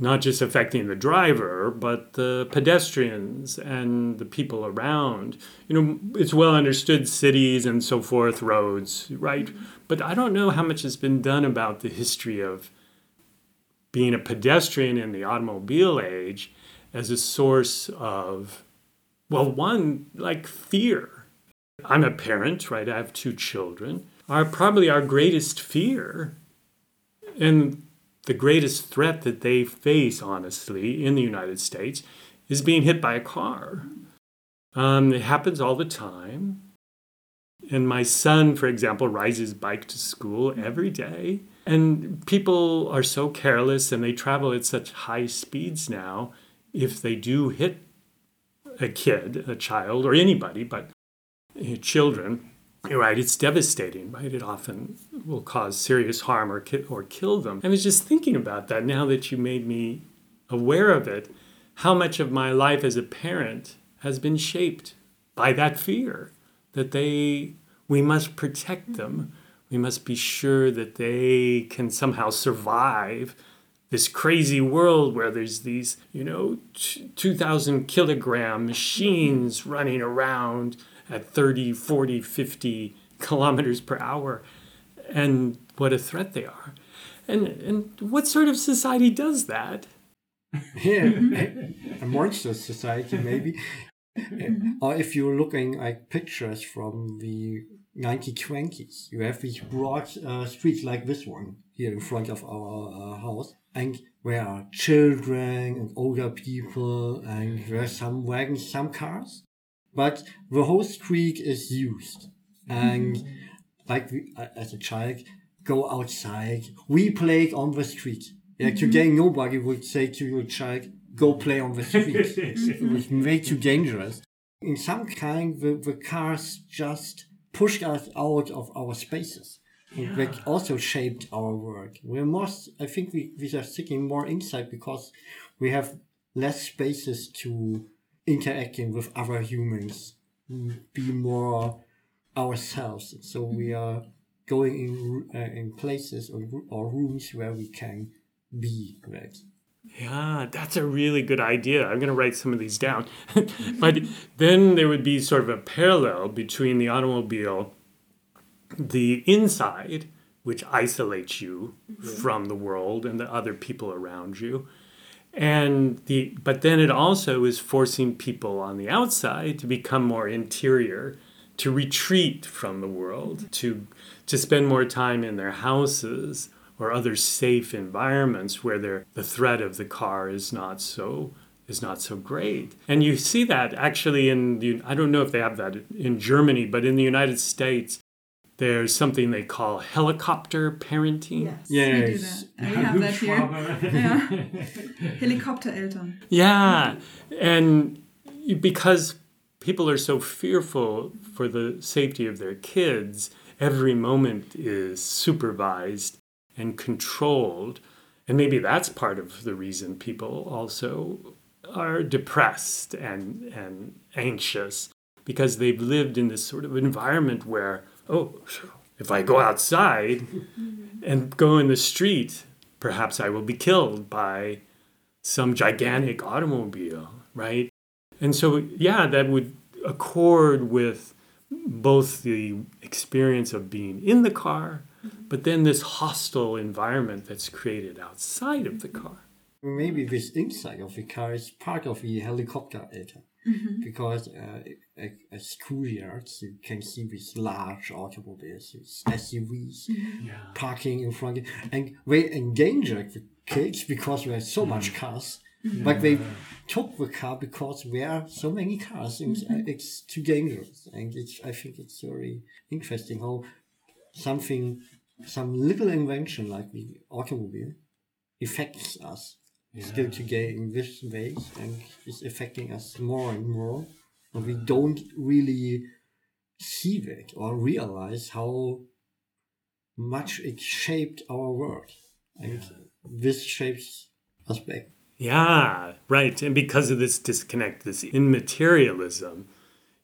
not just affecting the driver, but the pedestrians and the people around. You know, it's well understood cities and so forth, roads, right? But I don't know how much has been done about the history of being a pedestrian in the automobile age as a source of well, one, like fear. I'm a parent, right? I have two children. Our probably our greatest fear and the greatest threat that they face, honestly, in the United States is being hit by a car. Um, it happens all the time. And my son, for example, rides his bike to school every day. And people are so careless and they travel at such high speeds now. If they do hit a kid, a child, or anybody, but eh, children, right? It's devastating, right? It often will cause serious harm or ki- or kill them. I was just thinking about that now that you made me aware of it. How much of my life as a parent has been shaped by that fear that they we must protect them, we must be sure that they can somehow survive this crazy world where there's these, you know, 2,000 kilogram machines running around at 30, 40, 50 kilometers per hour, and what a threat they are. And, and what sort of society does that? yeah, a monster society, maybe. or if you're looking at pictures from the 1920s, you have these broad uh, streets like this one here in front of our uh, house and where are children and older people and there are some wagons, some cars. But the whole street is used. And like we, uh, as a child, go outside. We played on the street. Yeah, today nobody would say to your child, go play on the street. it was way too dangerous. In some kind, the, the cars just pushed us out of our spaces. Yeah. That also shaped our work. We're most, I think we, we are seeking more insight because we have less spaces to interacting with other humans, be more ourselves. So we are going in uh, in places or, or rooms where we can be right. Yeah, that's a really good idea. I'm going to write some of these down. but then there would be sort of a parallel between the automobile the inside, which isolates you mm-hmm. from the world and the other people around you. And the but then it also is forcing people on the outside to become more interior, to retreat from the world, to to spend more time in their houses or other safe environments where the threat of the car is not so is not so great. And you see that actually in the I don't know if they have that in Germany, but in the United States there's something they call helicopter parenting. Yes, yes. we do that. we have that here. yeah. Helikoptereltern. Yeah, and because people are so fearful for the safety of their kids, every moment is supervised and controlled. And maybe that's part of the reason people also are depressed and, and anxious because they've lived in this sort of environment where oh, if I go outside and go in the street, perhaps I will be killed by some gigantic automobile, right? And so, yeah, that would accord with both the experience of being in the car, but then this hostile environment that's created outside of the car. Maybe this inside of the car is part of the helicopter Mm-hmm. Because uh, at, schoolyards, you can see these large automobiles, these SUVs mm-hmm. yeah. parking in front, of you. and they endanger the kids because there are so much mm. cars. Mm-hmm. But they took the car because there are so many cars, and mm-hmm. it's too dangerous. And it's, I think it's very interesting how something, some little invention like the automobile, affects us yeah. still today in this way and is affecting us more and more. And we don't really see it or realize how much it shaped our world. And this shapes us back. Yeah, right. And because of this disconnect, this immaterialism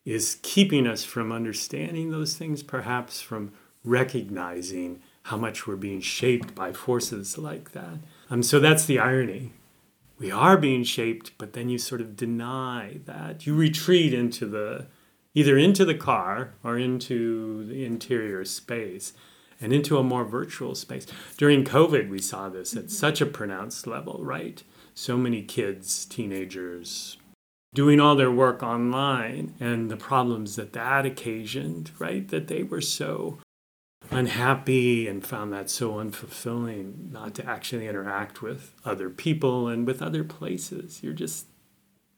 is keeping us from understanding those things, perhaps from recognizing how much we're being shaped by forces like that. Um, so that's the irony. We are being shaped, but then you sort of deny that. You retreat into the either into the car or into the interior space and into a more virtual space. During COVID, we saw this at such a pronounced level, right? So many kids, teenagers, doing all their work online and the problems that that occasioned, right? That they were so unhappy and found that so unfulfilling not to actually interact with other people and with other places. You're just,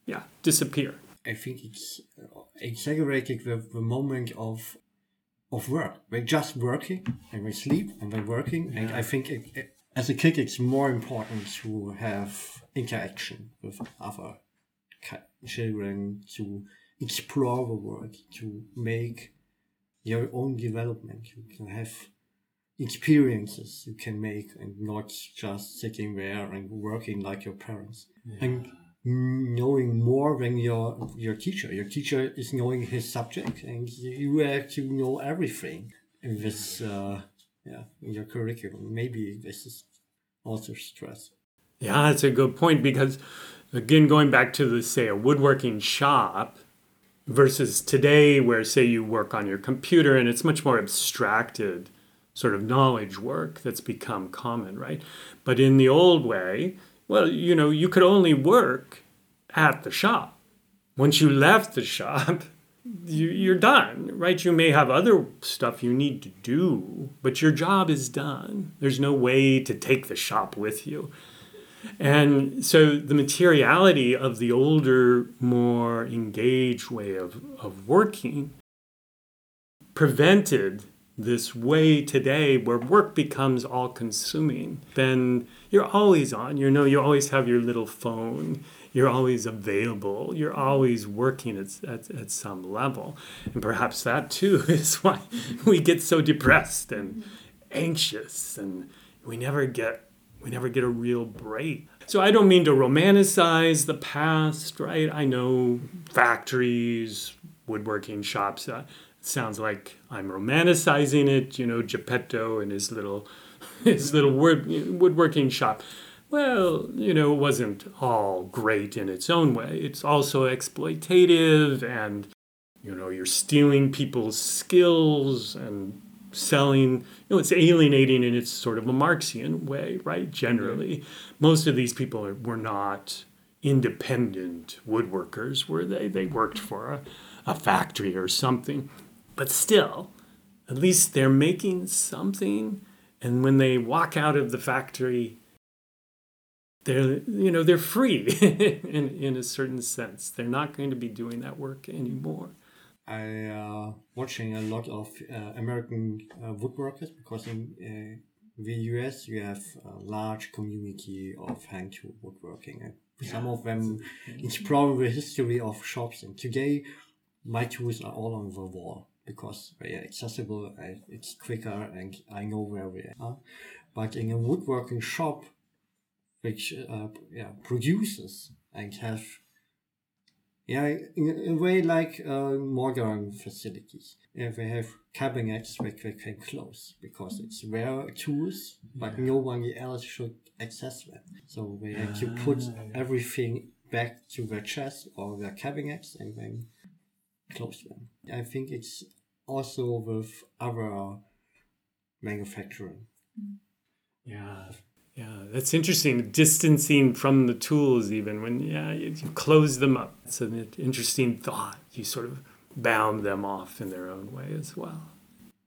yeah, disappear. I think it's uh, exaggerating the, the moment of of work. We're just working and we sleep and we're working. Yeah. And I think it, it, as a kid, it's more important to have interaction with other children, to explore the world, to make your own development. You can have experiences you can make and not just sitting there and working like your parents. Yeah. And knowing more than your your teacher. Your teacher is knowing his subject and you have to know everything in this uh, yeah in your curriculum. Maybe this is also stress. Yeah, that's a good point because, again, going back to the say a woodworking shop versus today, where say you work on your computer and it's much more abstracted sort of knowledge work that's become common, right? But in the old way, well, you know, you could only work at the shop. Once you left the shop, you, you're done, right? You may have other stuff you need to do, but your job is done. There's no way to take the shop with you. And so the materiality of the older, more engaged way of, of working prevented this way today where work becomes all consuming. Then you're always on, you know, you always have your little phone, you're always available, you're always working at, at, at some level. And perhaps that too is why we get so depressed and anxious and we never get we never get a real break. So I don't mean to romanticize the past, right? I know factories, woodworking shops. Uh, sounds like I'm romanticizing it. You know, Geppetto and his little his little wood, woodworking shop. Well, you know, it wasn't all great in its own way. It's also exploitative, and you know, you're stealing people's skills and selling, you know, it's alienating in its sort of a Marxian way, right? Generally, most of these people are, were not independent woodworkers, were they? They worked for a, a factory or something. But still, at least they're making something. And when they walk out of the factory, they're you know they're free in in a certain sense. They're not going to be doing that work anymore. I uh, watching a lot of uh, American uh, woodworkers because in uh, the US you have a large community of hand tool woodworking. And yeah, some of them explore the history of shops. And today my tools are all on the wall because they are accessible and it's quicker and I know where they are. But in a woodworking shop which uh, yeah, produces and have yeah, in a way like uh, modern facilities. If we have cabinets which we can close because it's their tools, but no one else should access them. So they have to put everything back to their chest or their cabinets and then close them. I think it's also with other manufacturing. Yeah, yeah, that's interesting. Distancing from the tools, even when yeah, you, you close them up. It's an interesting thought. You sort of bound them off in their own way as well.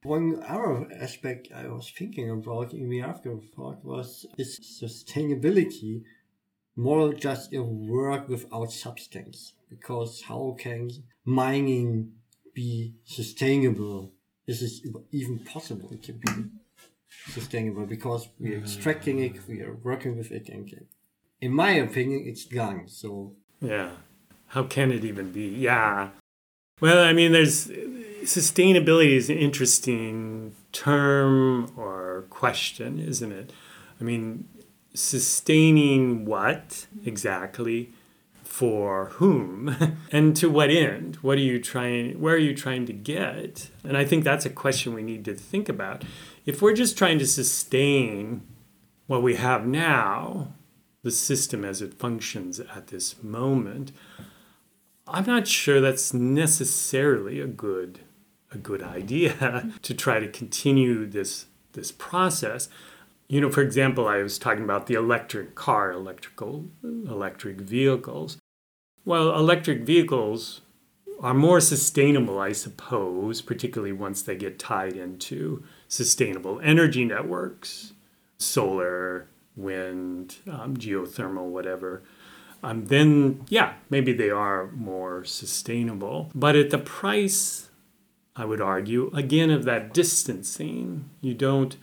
One other aspect I was thinking about in the afterthought was is sustainability more just a work without substance. Because how can mining be sustainable? Is it even possible to be sustainable because we're extracting mm. it, we are working with it, and in my opinion, it's gone. So yeah, how can it even be? Yeah, well, I mean, there's sustainability is an interesting term or question, isn't it? I mean, sustaining what exactly? for whom and to what end what are you trying where are you trying to get and i think that's a question we need to think about if we're just trying to sustain what we have now the system as it functions at this moment i'm not sure that's necessarily a good a good idea to try to continue this this process you know, for example, I was talking about the electric car, electrical electric vehicles. Well, electric vehicles are more sustainable, I suppose, particularly once they get tied into sustainable energy networks, solar, wind, um, geothermal, whatever. Um, then, yeah, maybe they are more sustainable. But at the price, I would argue, again, of that distancing, you don't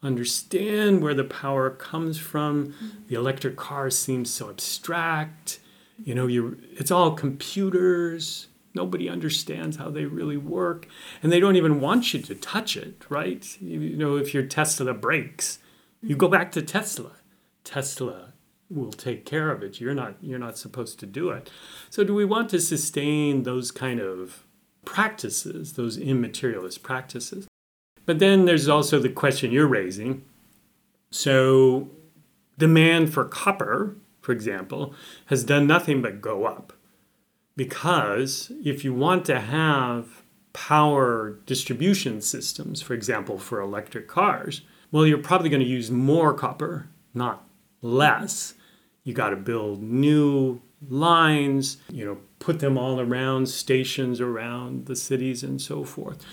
understand where the power comes from. The electric car seems so abstract. You know, you it's all computers. Nobody understands how they really work, and they don't even want you to touch it, right? You, you know, if your Tesla breaks, you go back to Tesla. Tesla will take care of it. You're not you're not supposed to do it. So do we want to sustain those kind of practices, those immaterialist practices? But then there's also the question you're raising. So, demand for copper, for example, has done nothing but go up. Because if you want to have power distribution systems, for example, for electric cars, well, you're probably going to use more copper, not less. You got to build new lines, you know, put them all around stations around the cities and so forth.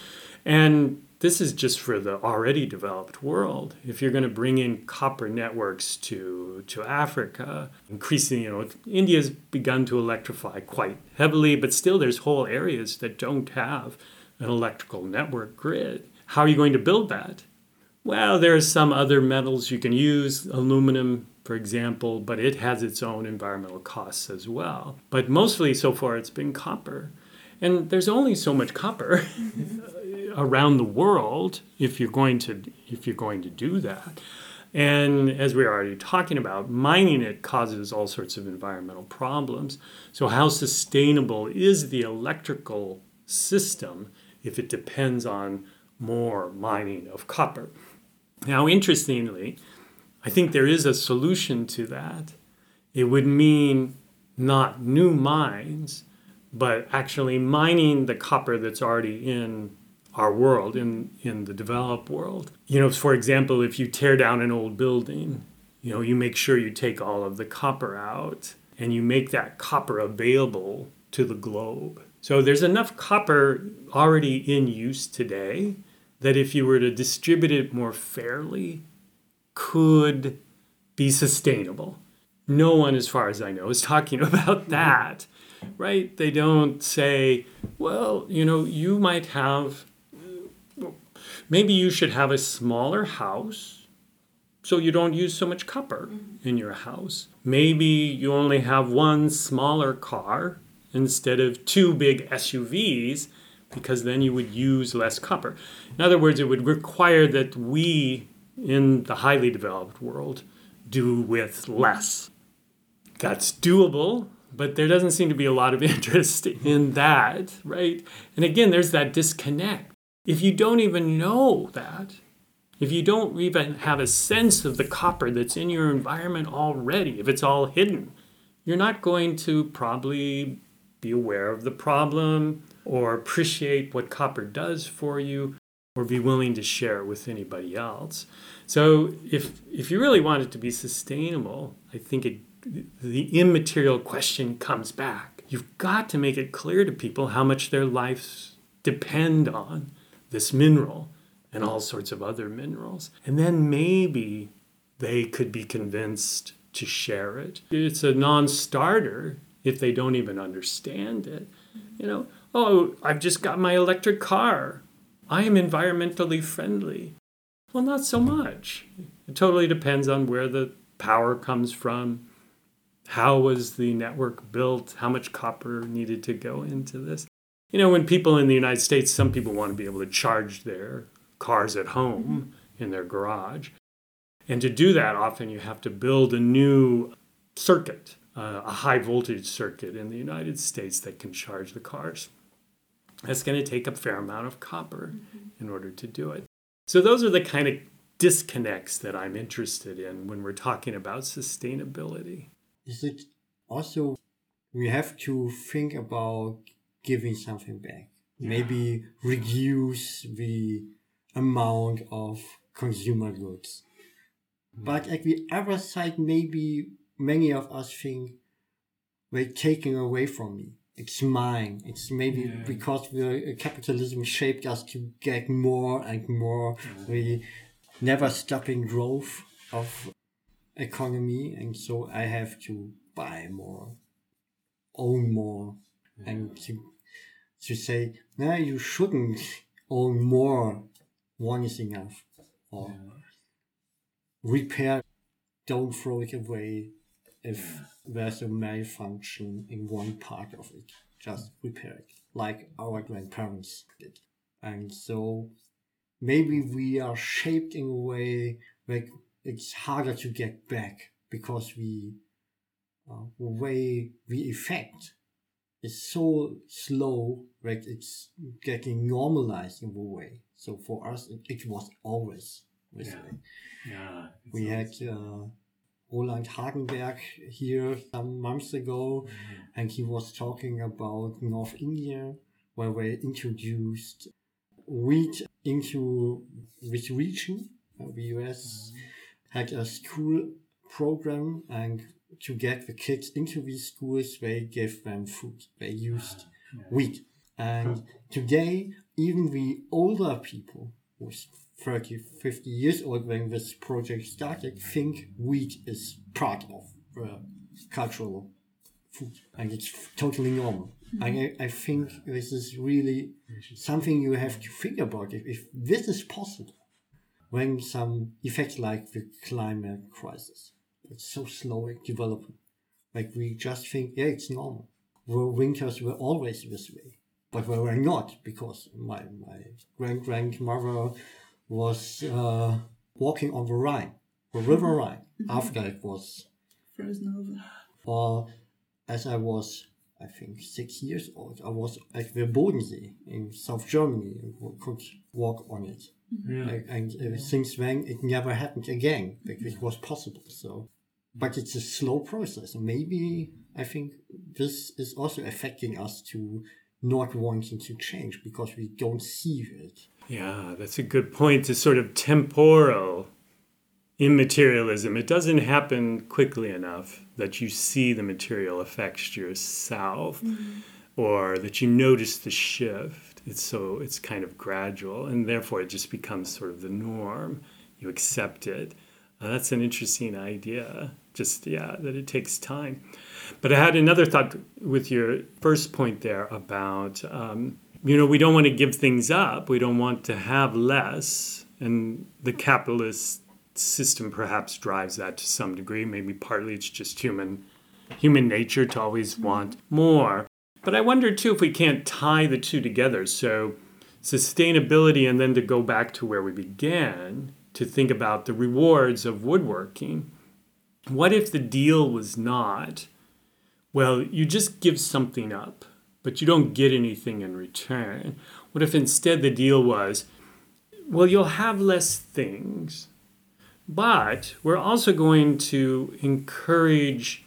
And this is just for the already developed world. If you're going to bring in copper networks to, to Africa, increasing, you know, India's begun to electrify quite heavily, but still there's whole areas that don't have an electrical network grid. How are you going to build that? Well, there are some other metals you can use, aluminum, for example, but it has its own environmental costs as well. But mostly so far it's been copper. And there's only so much copper around the world if you're going to if you're going to do that. And as we are already talking about, mining it causes all sorts of environmental problems. So how sustainable is the electrical system if it depends on more mining of copper? Now, interestingly, I think there is a solution to that. It would mean not new mines, but actually mining the copper that's already in our world, in, in the developed world. You know, for example, if you tear down an old building, you know, you make sure you take all of the copper out and you make that copper available to the globe. So there's enough copper already in use today that if you were to distribute it more fairly, could be sustainable. No one, as far as I know, is talking about that, right? They don't say, well, you know, you might have, maybe you should have a smaller house so you don't use so much copper mm-hmm. in your house. Maybe you only have one smaller car instead of two big SUVs because then you would use less copper. In other words, it would require that we in the highly developed world do with less. That's doable, but there doesn't seem to be a lot of interest in that, right? And again, there's that disconnect. If you don't even know that, if you don't even have a sense of the copper that's in your environment already, if it's all hidden, you're not going to probably be aware of the problem or appreciate what copper does for you or be willing to share it with anybody else. So if if you really want it to be sustainable, I think it, the immaterial question comes back. You've got to make it clear to people how much their lives depend on this mineral and all sorts of other minerals. And then maybe they could be convinced to share it. It's a non-starter if they don't even understand it. You know, oh, I've just got my electric car. I am environmentally friendly. Well, not so much. It totally depends on where the power comes from, how was the network built, how much copper needed to go into this. You know, when people in the United States, some people want to be able to charge their cars at home in their garage. And to do that, often you have to build a new circuit, uh, a high voltage circuit in the United States that can charge the cars. That's going to take a fair amount of copper in order to do it. So, those are the kind of disconnects that I'm interested in when we're talking about sustainability. Is it also we have to think about giving something back? Yeah. Maybe reduce the amount of consumer goods. Mm. But at the other side, maybe many of us think they're taking away from me it's mine. It's maybe yeah. because the capitalism shaped us to get more and more. Yeah. The never stopping growth of economy, and so I have to buy more, own more, yeah. and to to say no, you shouldn't own more. One is enough, or repair. Don't throw it away if there's a malfunction in one part of it. Just repair it, like our grandparents did. And so maybe we are shaped in a way that it's harder to get back because we, uh, the way we effect is so slow that it's getting normalized in a way. So for us, it, it was always this Yeah. way. Yeah. We had uh, Roland Hagenberg here some months ago, and he was talking about North India, where they introduced wheat into this region. Uh, the US had a school program, and to get the kids into these schools, they gave them food. They used wheat. And today, even the older people, who's 30, 50 years old when this project started, think wheat is part of the cultural food and it's totally normal. Mm-hmm. And I, I think this is really something you have to think about. If, if this is possible, when some effects like the climate crisis, it's so slow in developing. Like we just think, yeah, it's normal. The winters were always this way, but they were not because my my grand grandmother was uh, walking on the Rhine, the mm-hmm. River Rhine, mm-hmm. after it was, Frozen over. or as I was, I think six years old, I was at the Bodensee in South Germany and could walk on it. Mm-hmm. Yeah. Like, and uh, since then, it never happened again. Like, it was possible. So, but it's a slow process. Maybe I think this is also affecting us to not wanting to change because we don't see it. Yeah, that's a good point. It's sort of temporal immaterialism. It doesn't happen quickly enough that you see the material affects yourself or that you notice the shift. It's so it's kind of gradual and therefore it just becomes sort of the norm. You accept it. Uh, that's an interesting idea. Just yeah, that it takes time. But I had another thought with your first point there about um, you know we don't want to give things up. We don't want to have less, and the capitalist system perhaps drives that to some degree. Maybe partly it's just human human nature to always want more. But I wonder too if we can't tie the two together. So sustainability, and then to go back to where we began to think about the rewards of woodworking. What if the deal was not, well, you just give something up, but you don't get anything in return? What if instead the deal was, well, you'll have less things, but we're also going to encourage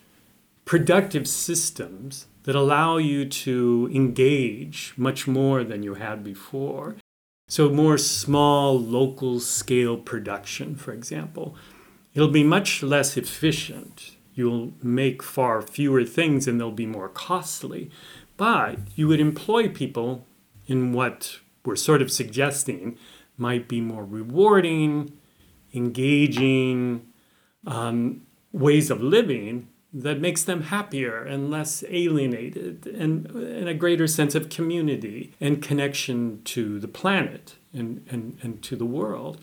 productive systems that allow you to engage much more than you had before. So, more small, local scale production, for example. It'll be much less efficient. You'll make far fewer things and they'll be more costly. But you would employ people in what we're sort of suggesting might be more rewarding, engaging um, ways of living that makes them happier and less alienated and, and a greater sense of community and connection to the planet and, and, and to the world.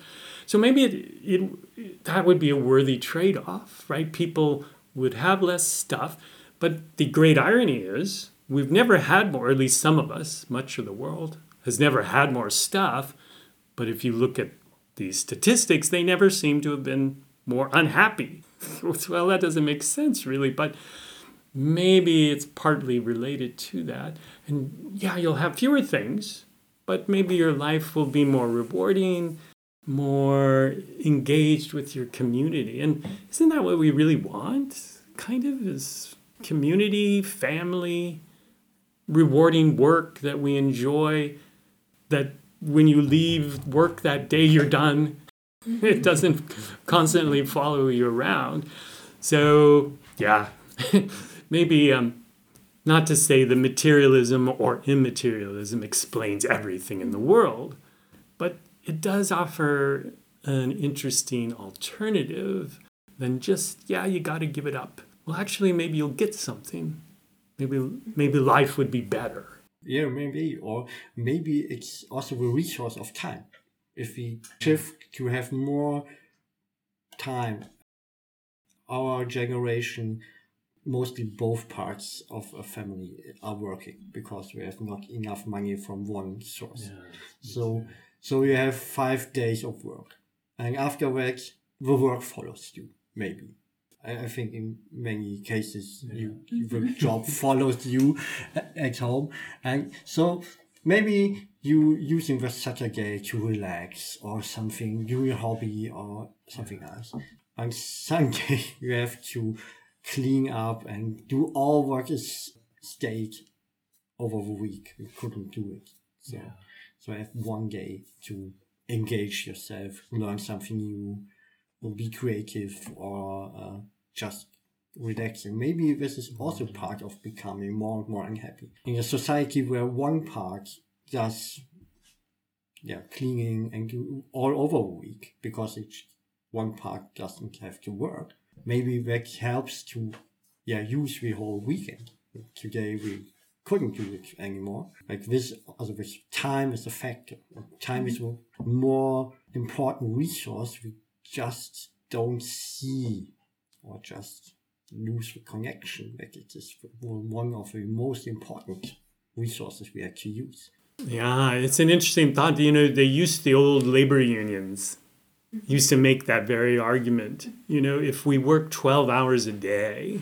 So maybe it, it, that would be a worthy trade off, right? People would have less stuff. But the great irony is we've never had more, at least some of us, much of the world has never had more stuff. But if you look at these statistics, they never seem to have been more unhappy. well, that doesn't make sense, really, but maybe it's partly related to that. And yeah, you'll have fewer things, but maybe your life will be more rewarding, more engaged with your community. And isn't that what we really want? Kind of is community, family, rewarding work that we enjoy, that when you leave work that day, you're done. It doesn't constantly follow you around. So, yeah, maybe um, not to say the materialism or immaterialism explains everything in the world, it does offer an interesting alternative than just, yeah, you got to give it up. Well, actually, maybe you'll get something. Maybe, maybe life would be better. Yeah, maybe. Or maybe it's also the resource of time. If we shift to have more time, our generation, mostly both parts of a family are working because we have not enough money from one source. So, so you have five days of work, and after that, the work follows you. Maybe. I think in many cases, you, the job follows you at home, and so maybe you using the Saturday to relax or something, do your hobby or something else. On Sunday, you have to clean up and do all what is stayed over the week. You couldn't do it. So, so I have one day to engage yourself, learn something new, or be creative, or uh, just relaxing. Maybe this is also part of becoming more and more unhappy. In a society where one part does yeah, cleaning and all over a week because each one part doesn't have to work. Maybe that helps to yeah use the whole weekend. Today we couldn't do it anymore. Like this, also this time is a factor. Time is a more important resource we just don't see or just lose the connection. Like it is one of the most important resources we actually use. Yeah, it's an interesting thought. You know, they used the old labor unions used to make that very argument. You know, if we work 12 hours a day,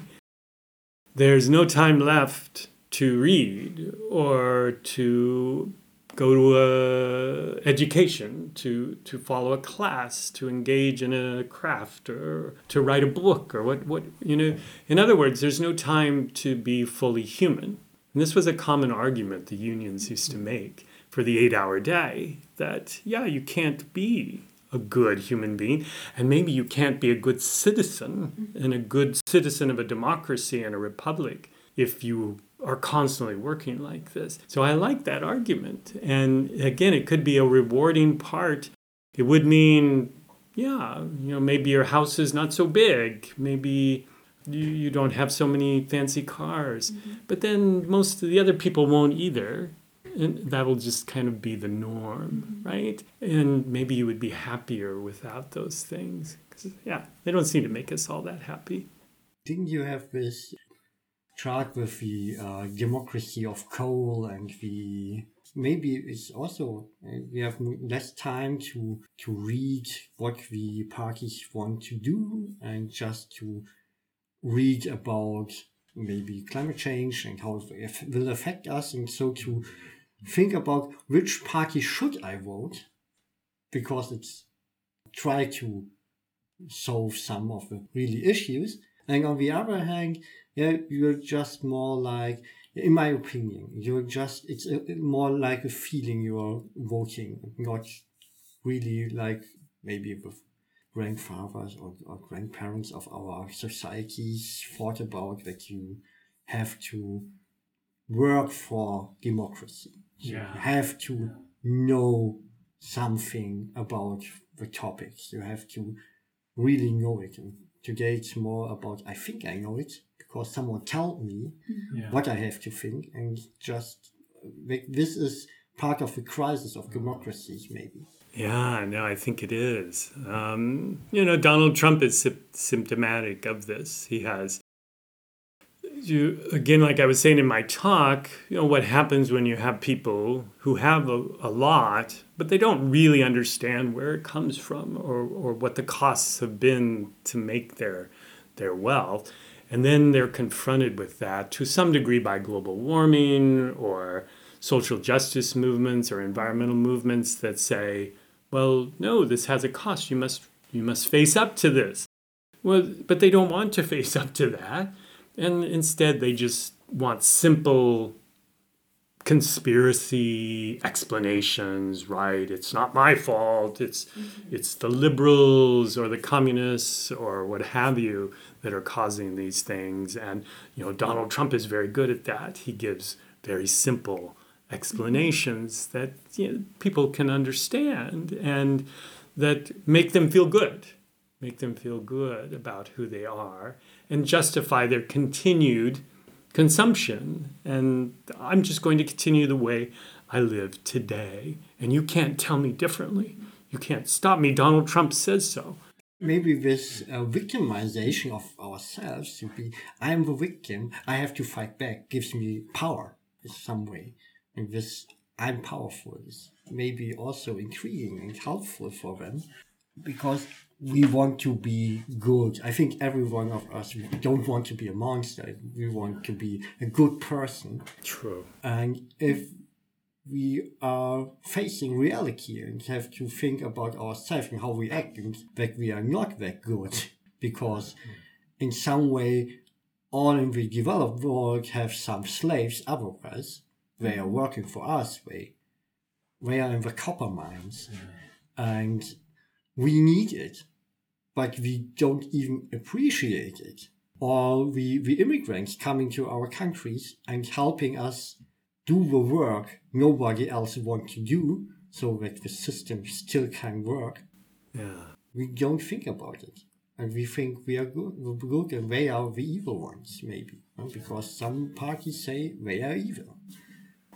there's no time left to read or to go to a education to to follow a class to engage in a craft or to write a book or what what you know. In other words there's no time to be fully human. And this was a common argument the unions used to make for the 8 hour day that yeah you can't be a good human being and maybe you can't be a good citizen. Mm-hmm. And a good citizen of a democracy and a republic if you are constantly working like this. So I like that argument. And again, it could be a rewarding part. It would mean, yeah, you know, maybe your house is not so big. Maybe you, you don't have so many fancy cars. Mm-hmm. But then most of the other people won't either. And that'll just kind of be the norm, mm-hmm. right? And maybe you would be happier without those things. Because, yeah, they don't seem to make us all that happy. Didn't you have this chart with the uh, democracy of coal and the maybe it's also uh, we have less time to to read what the parties want to do and just to read about maybe climate change and how it will affect us. And so to think about which party should I vote because it's try to solve some of the really issues. And on the other hand yeah, you're just more like, in my opinion, you're just, it's a, more like a feeling you're voting, not really like maybe with grandfathers or, or grandparents of our societies thought about that you have to work for democracy. Yeah. You have to yeah. know something about the topics. You have to really know it. And today it's more about, I think I know it because someone told me yeah. what I have to think, and just this is part of the crisis of democracies, maybe. Yeah, no, I think it is. Um, you know, Donald Trump is symptomatic of this. He has, you again, like I was saying in my talk, you know, what happens when you have people who have a, a lot, but they don't really understand where it comes from or, or what the costs have been to make their their wealth. And then they're confronted with that to some degree by global warming or social justice movements or environmental movements that say, well, no, this has a cost. You must you must face up to this. Well, but they don't want to face up to that. And instead they just want simple conspiracy explanations, right? It's not my fault. It's mm-hmm. it's the liberals or the communists or what have you that are causing these things. And you know, Donald Trump is very good at that. He gives very simple explanations that you know, people can understand and that make them feel good, make them feel good about who they are, and justify their continued consumption. And I'm just going to continue the way I live today. And you can't tell me differently. You can't stop me. Donald Trump says so. Maybe this uh, victimization of ourselves to be, I'm the victim, I have to fight back, gives me power in some way. And this, I'm powerful, is maybe also intriguing and helpful for them because we want to be good. I think every one of us don't want to be a monster. We want to be a good person. True. And if we are facing reality and have to think about ourselves and how we act and that we are not that good. Because in some way all in the developed world have some slaves otherwise they are working for us. They they are in the copper mines. And we need it but we don't even appreciate it. Or the, the immigrants coming to our countries and helping us do the work nobody else wants to do so that the system still can work Yeah. we don't think about it and we think we are good, we're good and they are the evil ones maybe because some parties say they are evil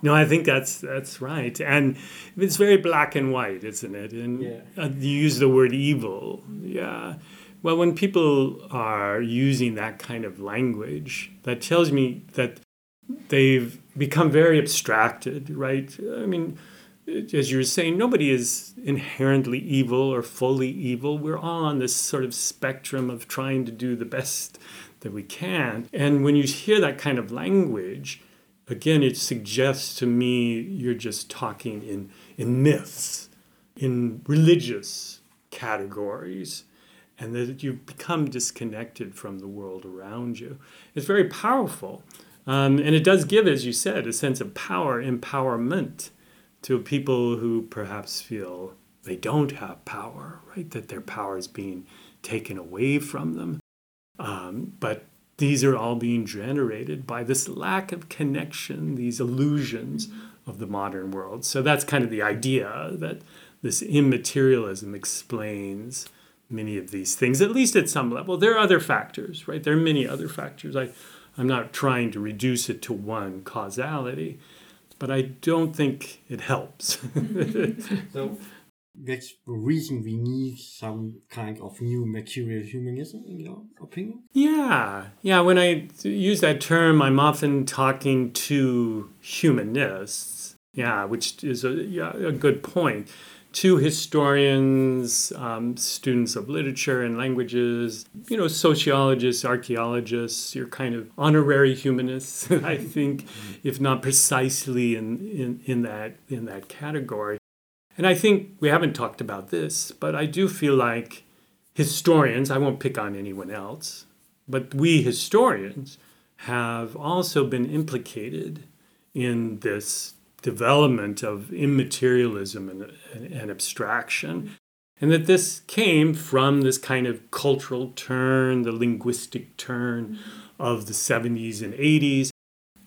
No, I think that's that's right, and it's very black and white, isn't it? And Yeah. uh, you use the word evil, yeah. Well, when people are using that kind of language, that tells me that they've become very abstracted, right? I mean, as you were saying, nobody is inherently evil or fully evil. We're all on this sort of spectrum of trying to do the best that we can. And when you hear that kind of language, again, it suggests to me you're just talking in, in myths, in religious categories, and that you've become disconnected from the world around you. It's very powerful. Um, and it does give, as you said, a sense of power, empowerment to people who perhaps feel they don't have power, right? That their power is being taken away from them. Um, but these are all being generated by this lack of connection, these illusions of the modern world. So that's kind of the idea that this immaterialism explains many of these things, at least at some level. There are other factors, right? There are many other factors. I, I'm not trying to reduce it to one causality, but I don't think it helps. so that's the reason we need some kind of new material humanism in your opinion Yeah, yeah. When I use that term, I'm often talking to humanists. Yeah, which is a yeah, a good point. To historians, um, students of literature and languages, you know, sociologists, archaeologists, you're kind of honorary humanists, I think, if not precisely in, in, in that in that category. And I think we haven't talked about this, but I do feel like historians, I won't pick on anyone else, but we historians have also been implicated in this development of immaterialism and, and, and, abstraction. And that this came from this kind of cultural turn, the linguistic turn of the 70s and 80s.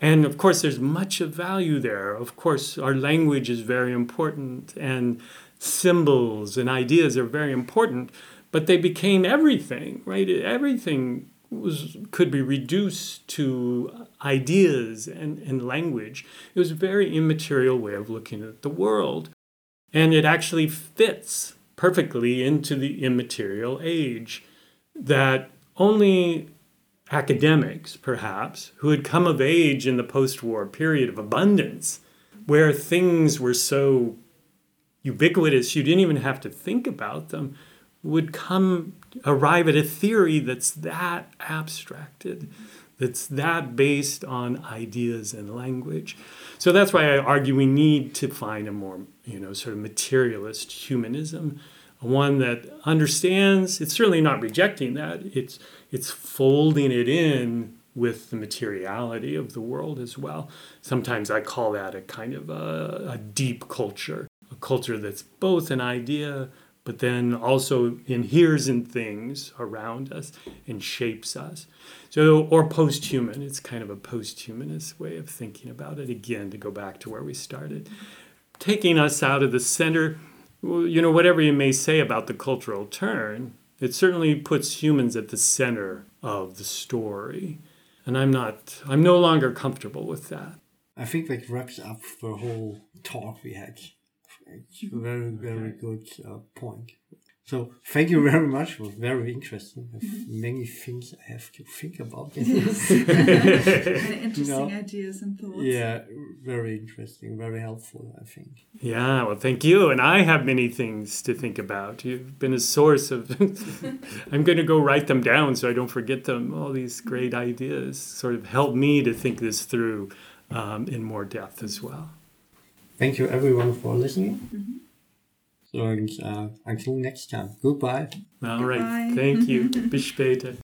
And of course, there's much of value there. Of course, our language is very important, and symbols and ideas are very important, but they became everything, right? Everything was could be reduced to ideas and, and language. It was a very immaterial way of looking at the world. And it actually fits perfectly into the immaterial age that only academics, perhaps, who had come of age in the post war period of abundance, where things were so ubiquitous you didn't even have to think about them, would come arrive at a theory that's that abstracted, that's that based on ideas and language. So that's why I argue we need to find a more, you know, sort of materialist humanism, one that understands. It's certainly not rejecting that. It's it's folding it in with the materiality of the world as well. Sometimes I call that a kind of a, a deep culture, a culture that's both an idea but then also inheres in things around us and shapes us. So, or post human, it's kind of a post humanist way of thinking about it. Again, to go back to where we started, taking us out of the center, you know, whatever you may say about the cultural turn, it certainly puts humans at the center of the story. And I'm not, I'm no longer comfortable with that. I think that wraps up the whole talk we had. It's a very, very good uh, point. So thank you very much. It was very interesting. I have many things I have to think about. Many interesting ideas and thoughts. Yeah, very interesting, very helpful, I think. Yeah, well, thank you. And I have many things to think about. You've been a source of. I'm going to go write them down so I don't forget them. All these great ideas sort of help me to think this through um, in more depth as well. Thank you everyone for listening. So uh, until next time, goodbye. All right. Goodbye. Thank you. Bis später.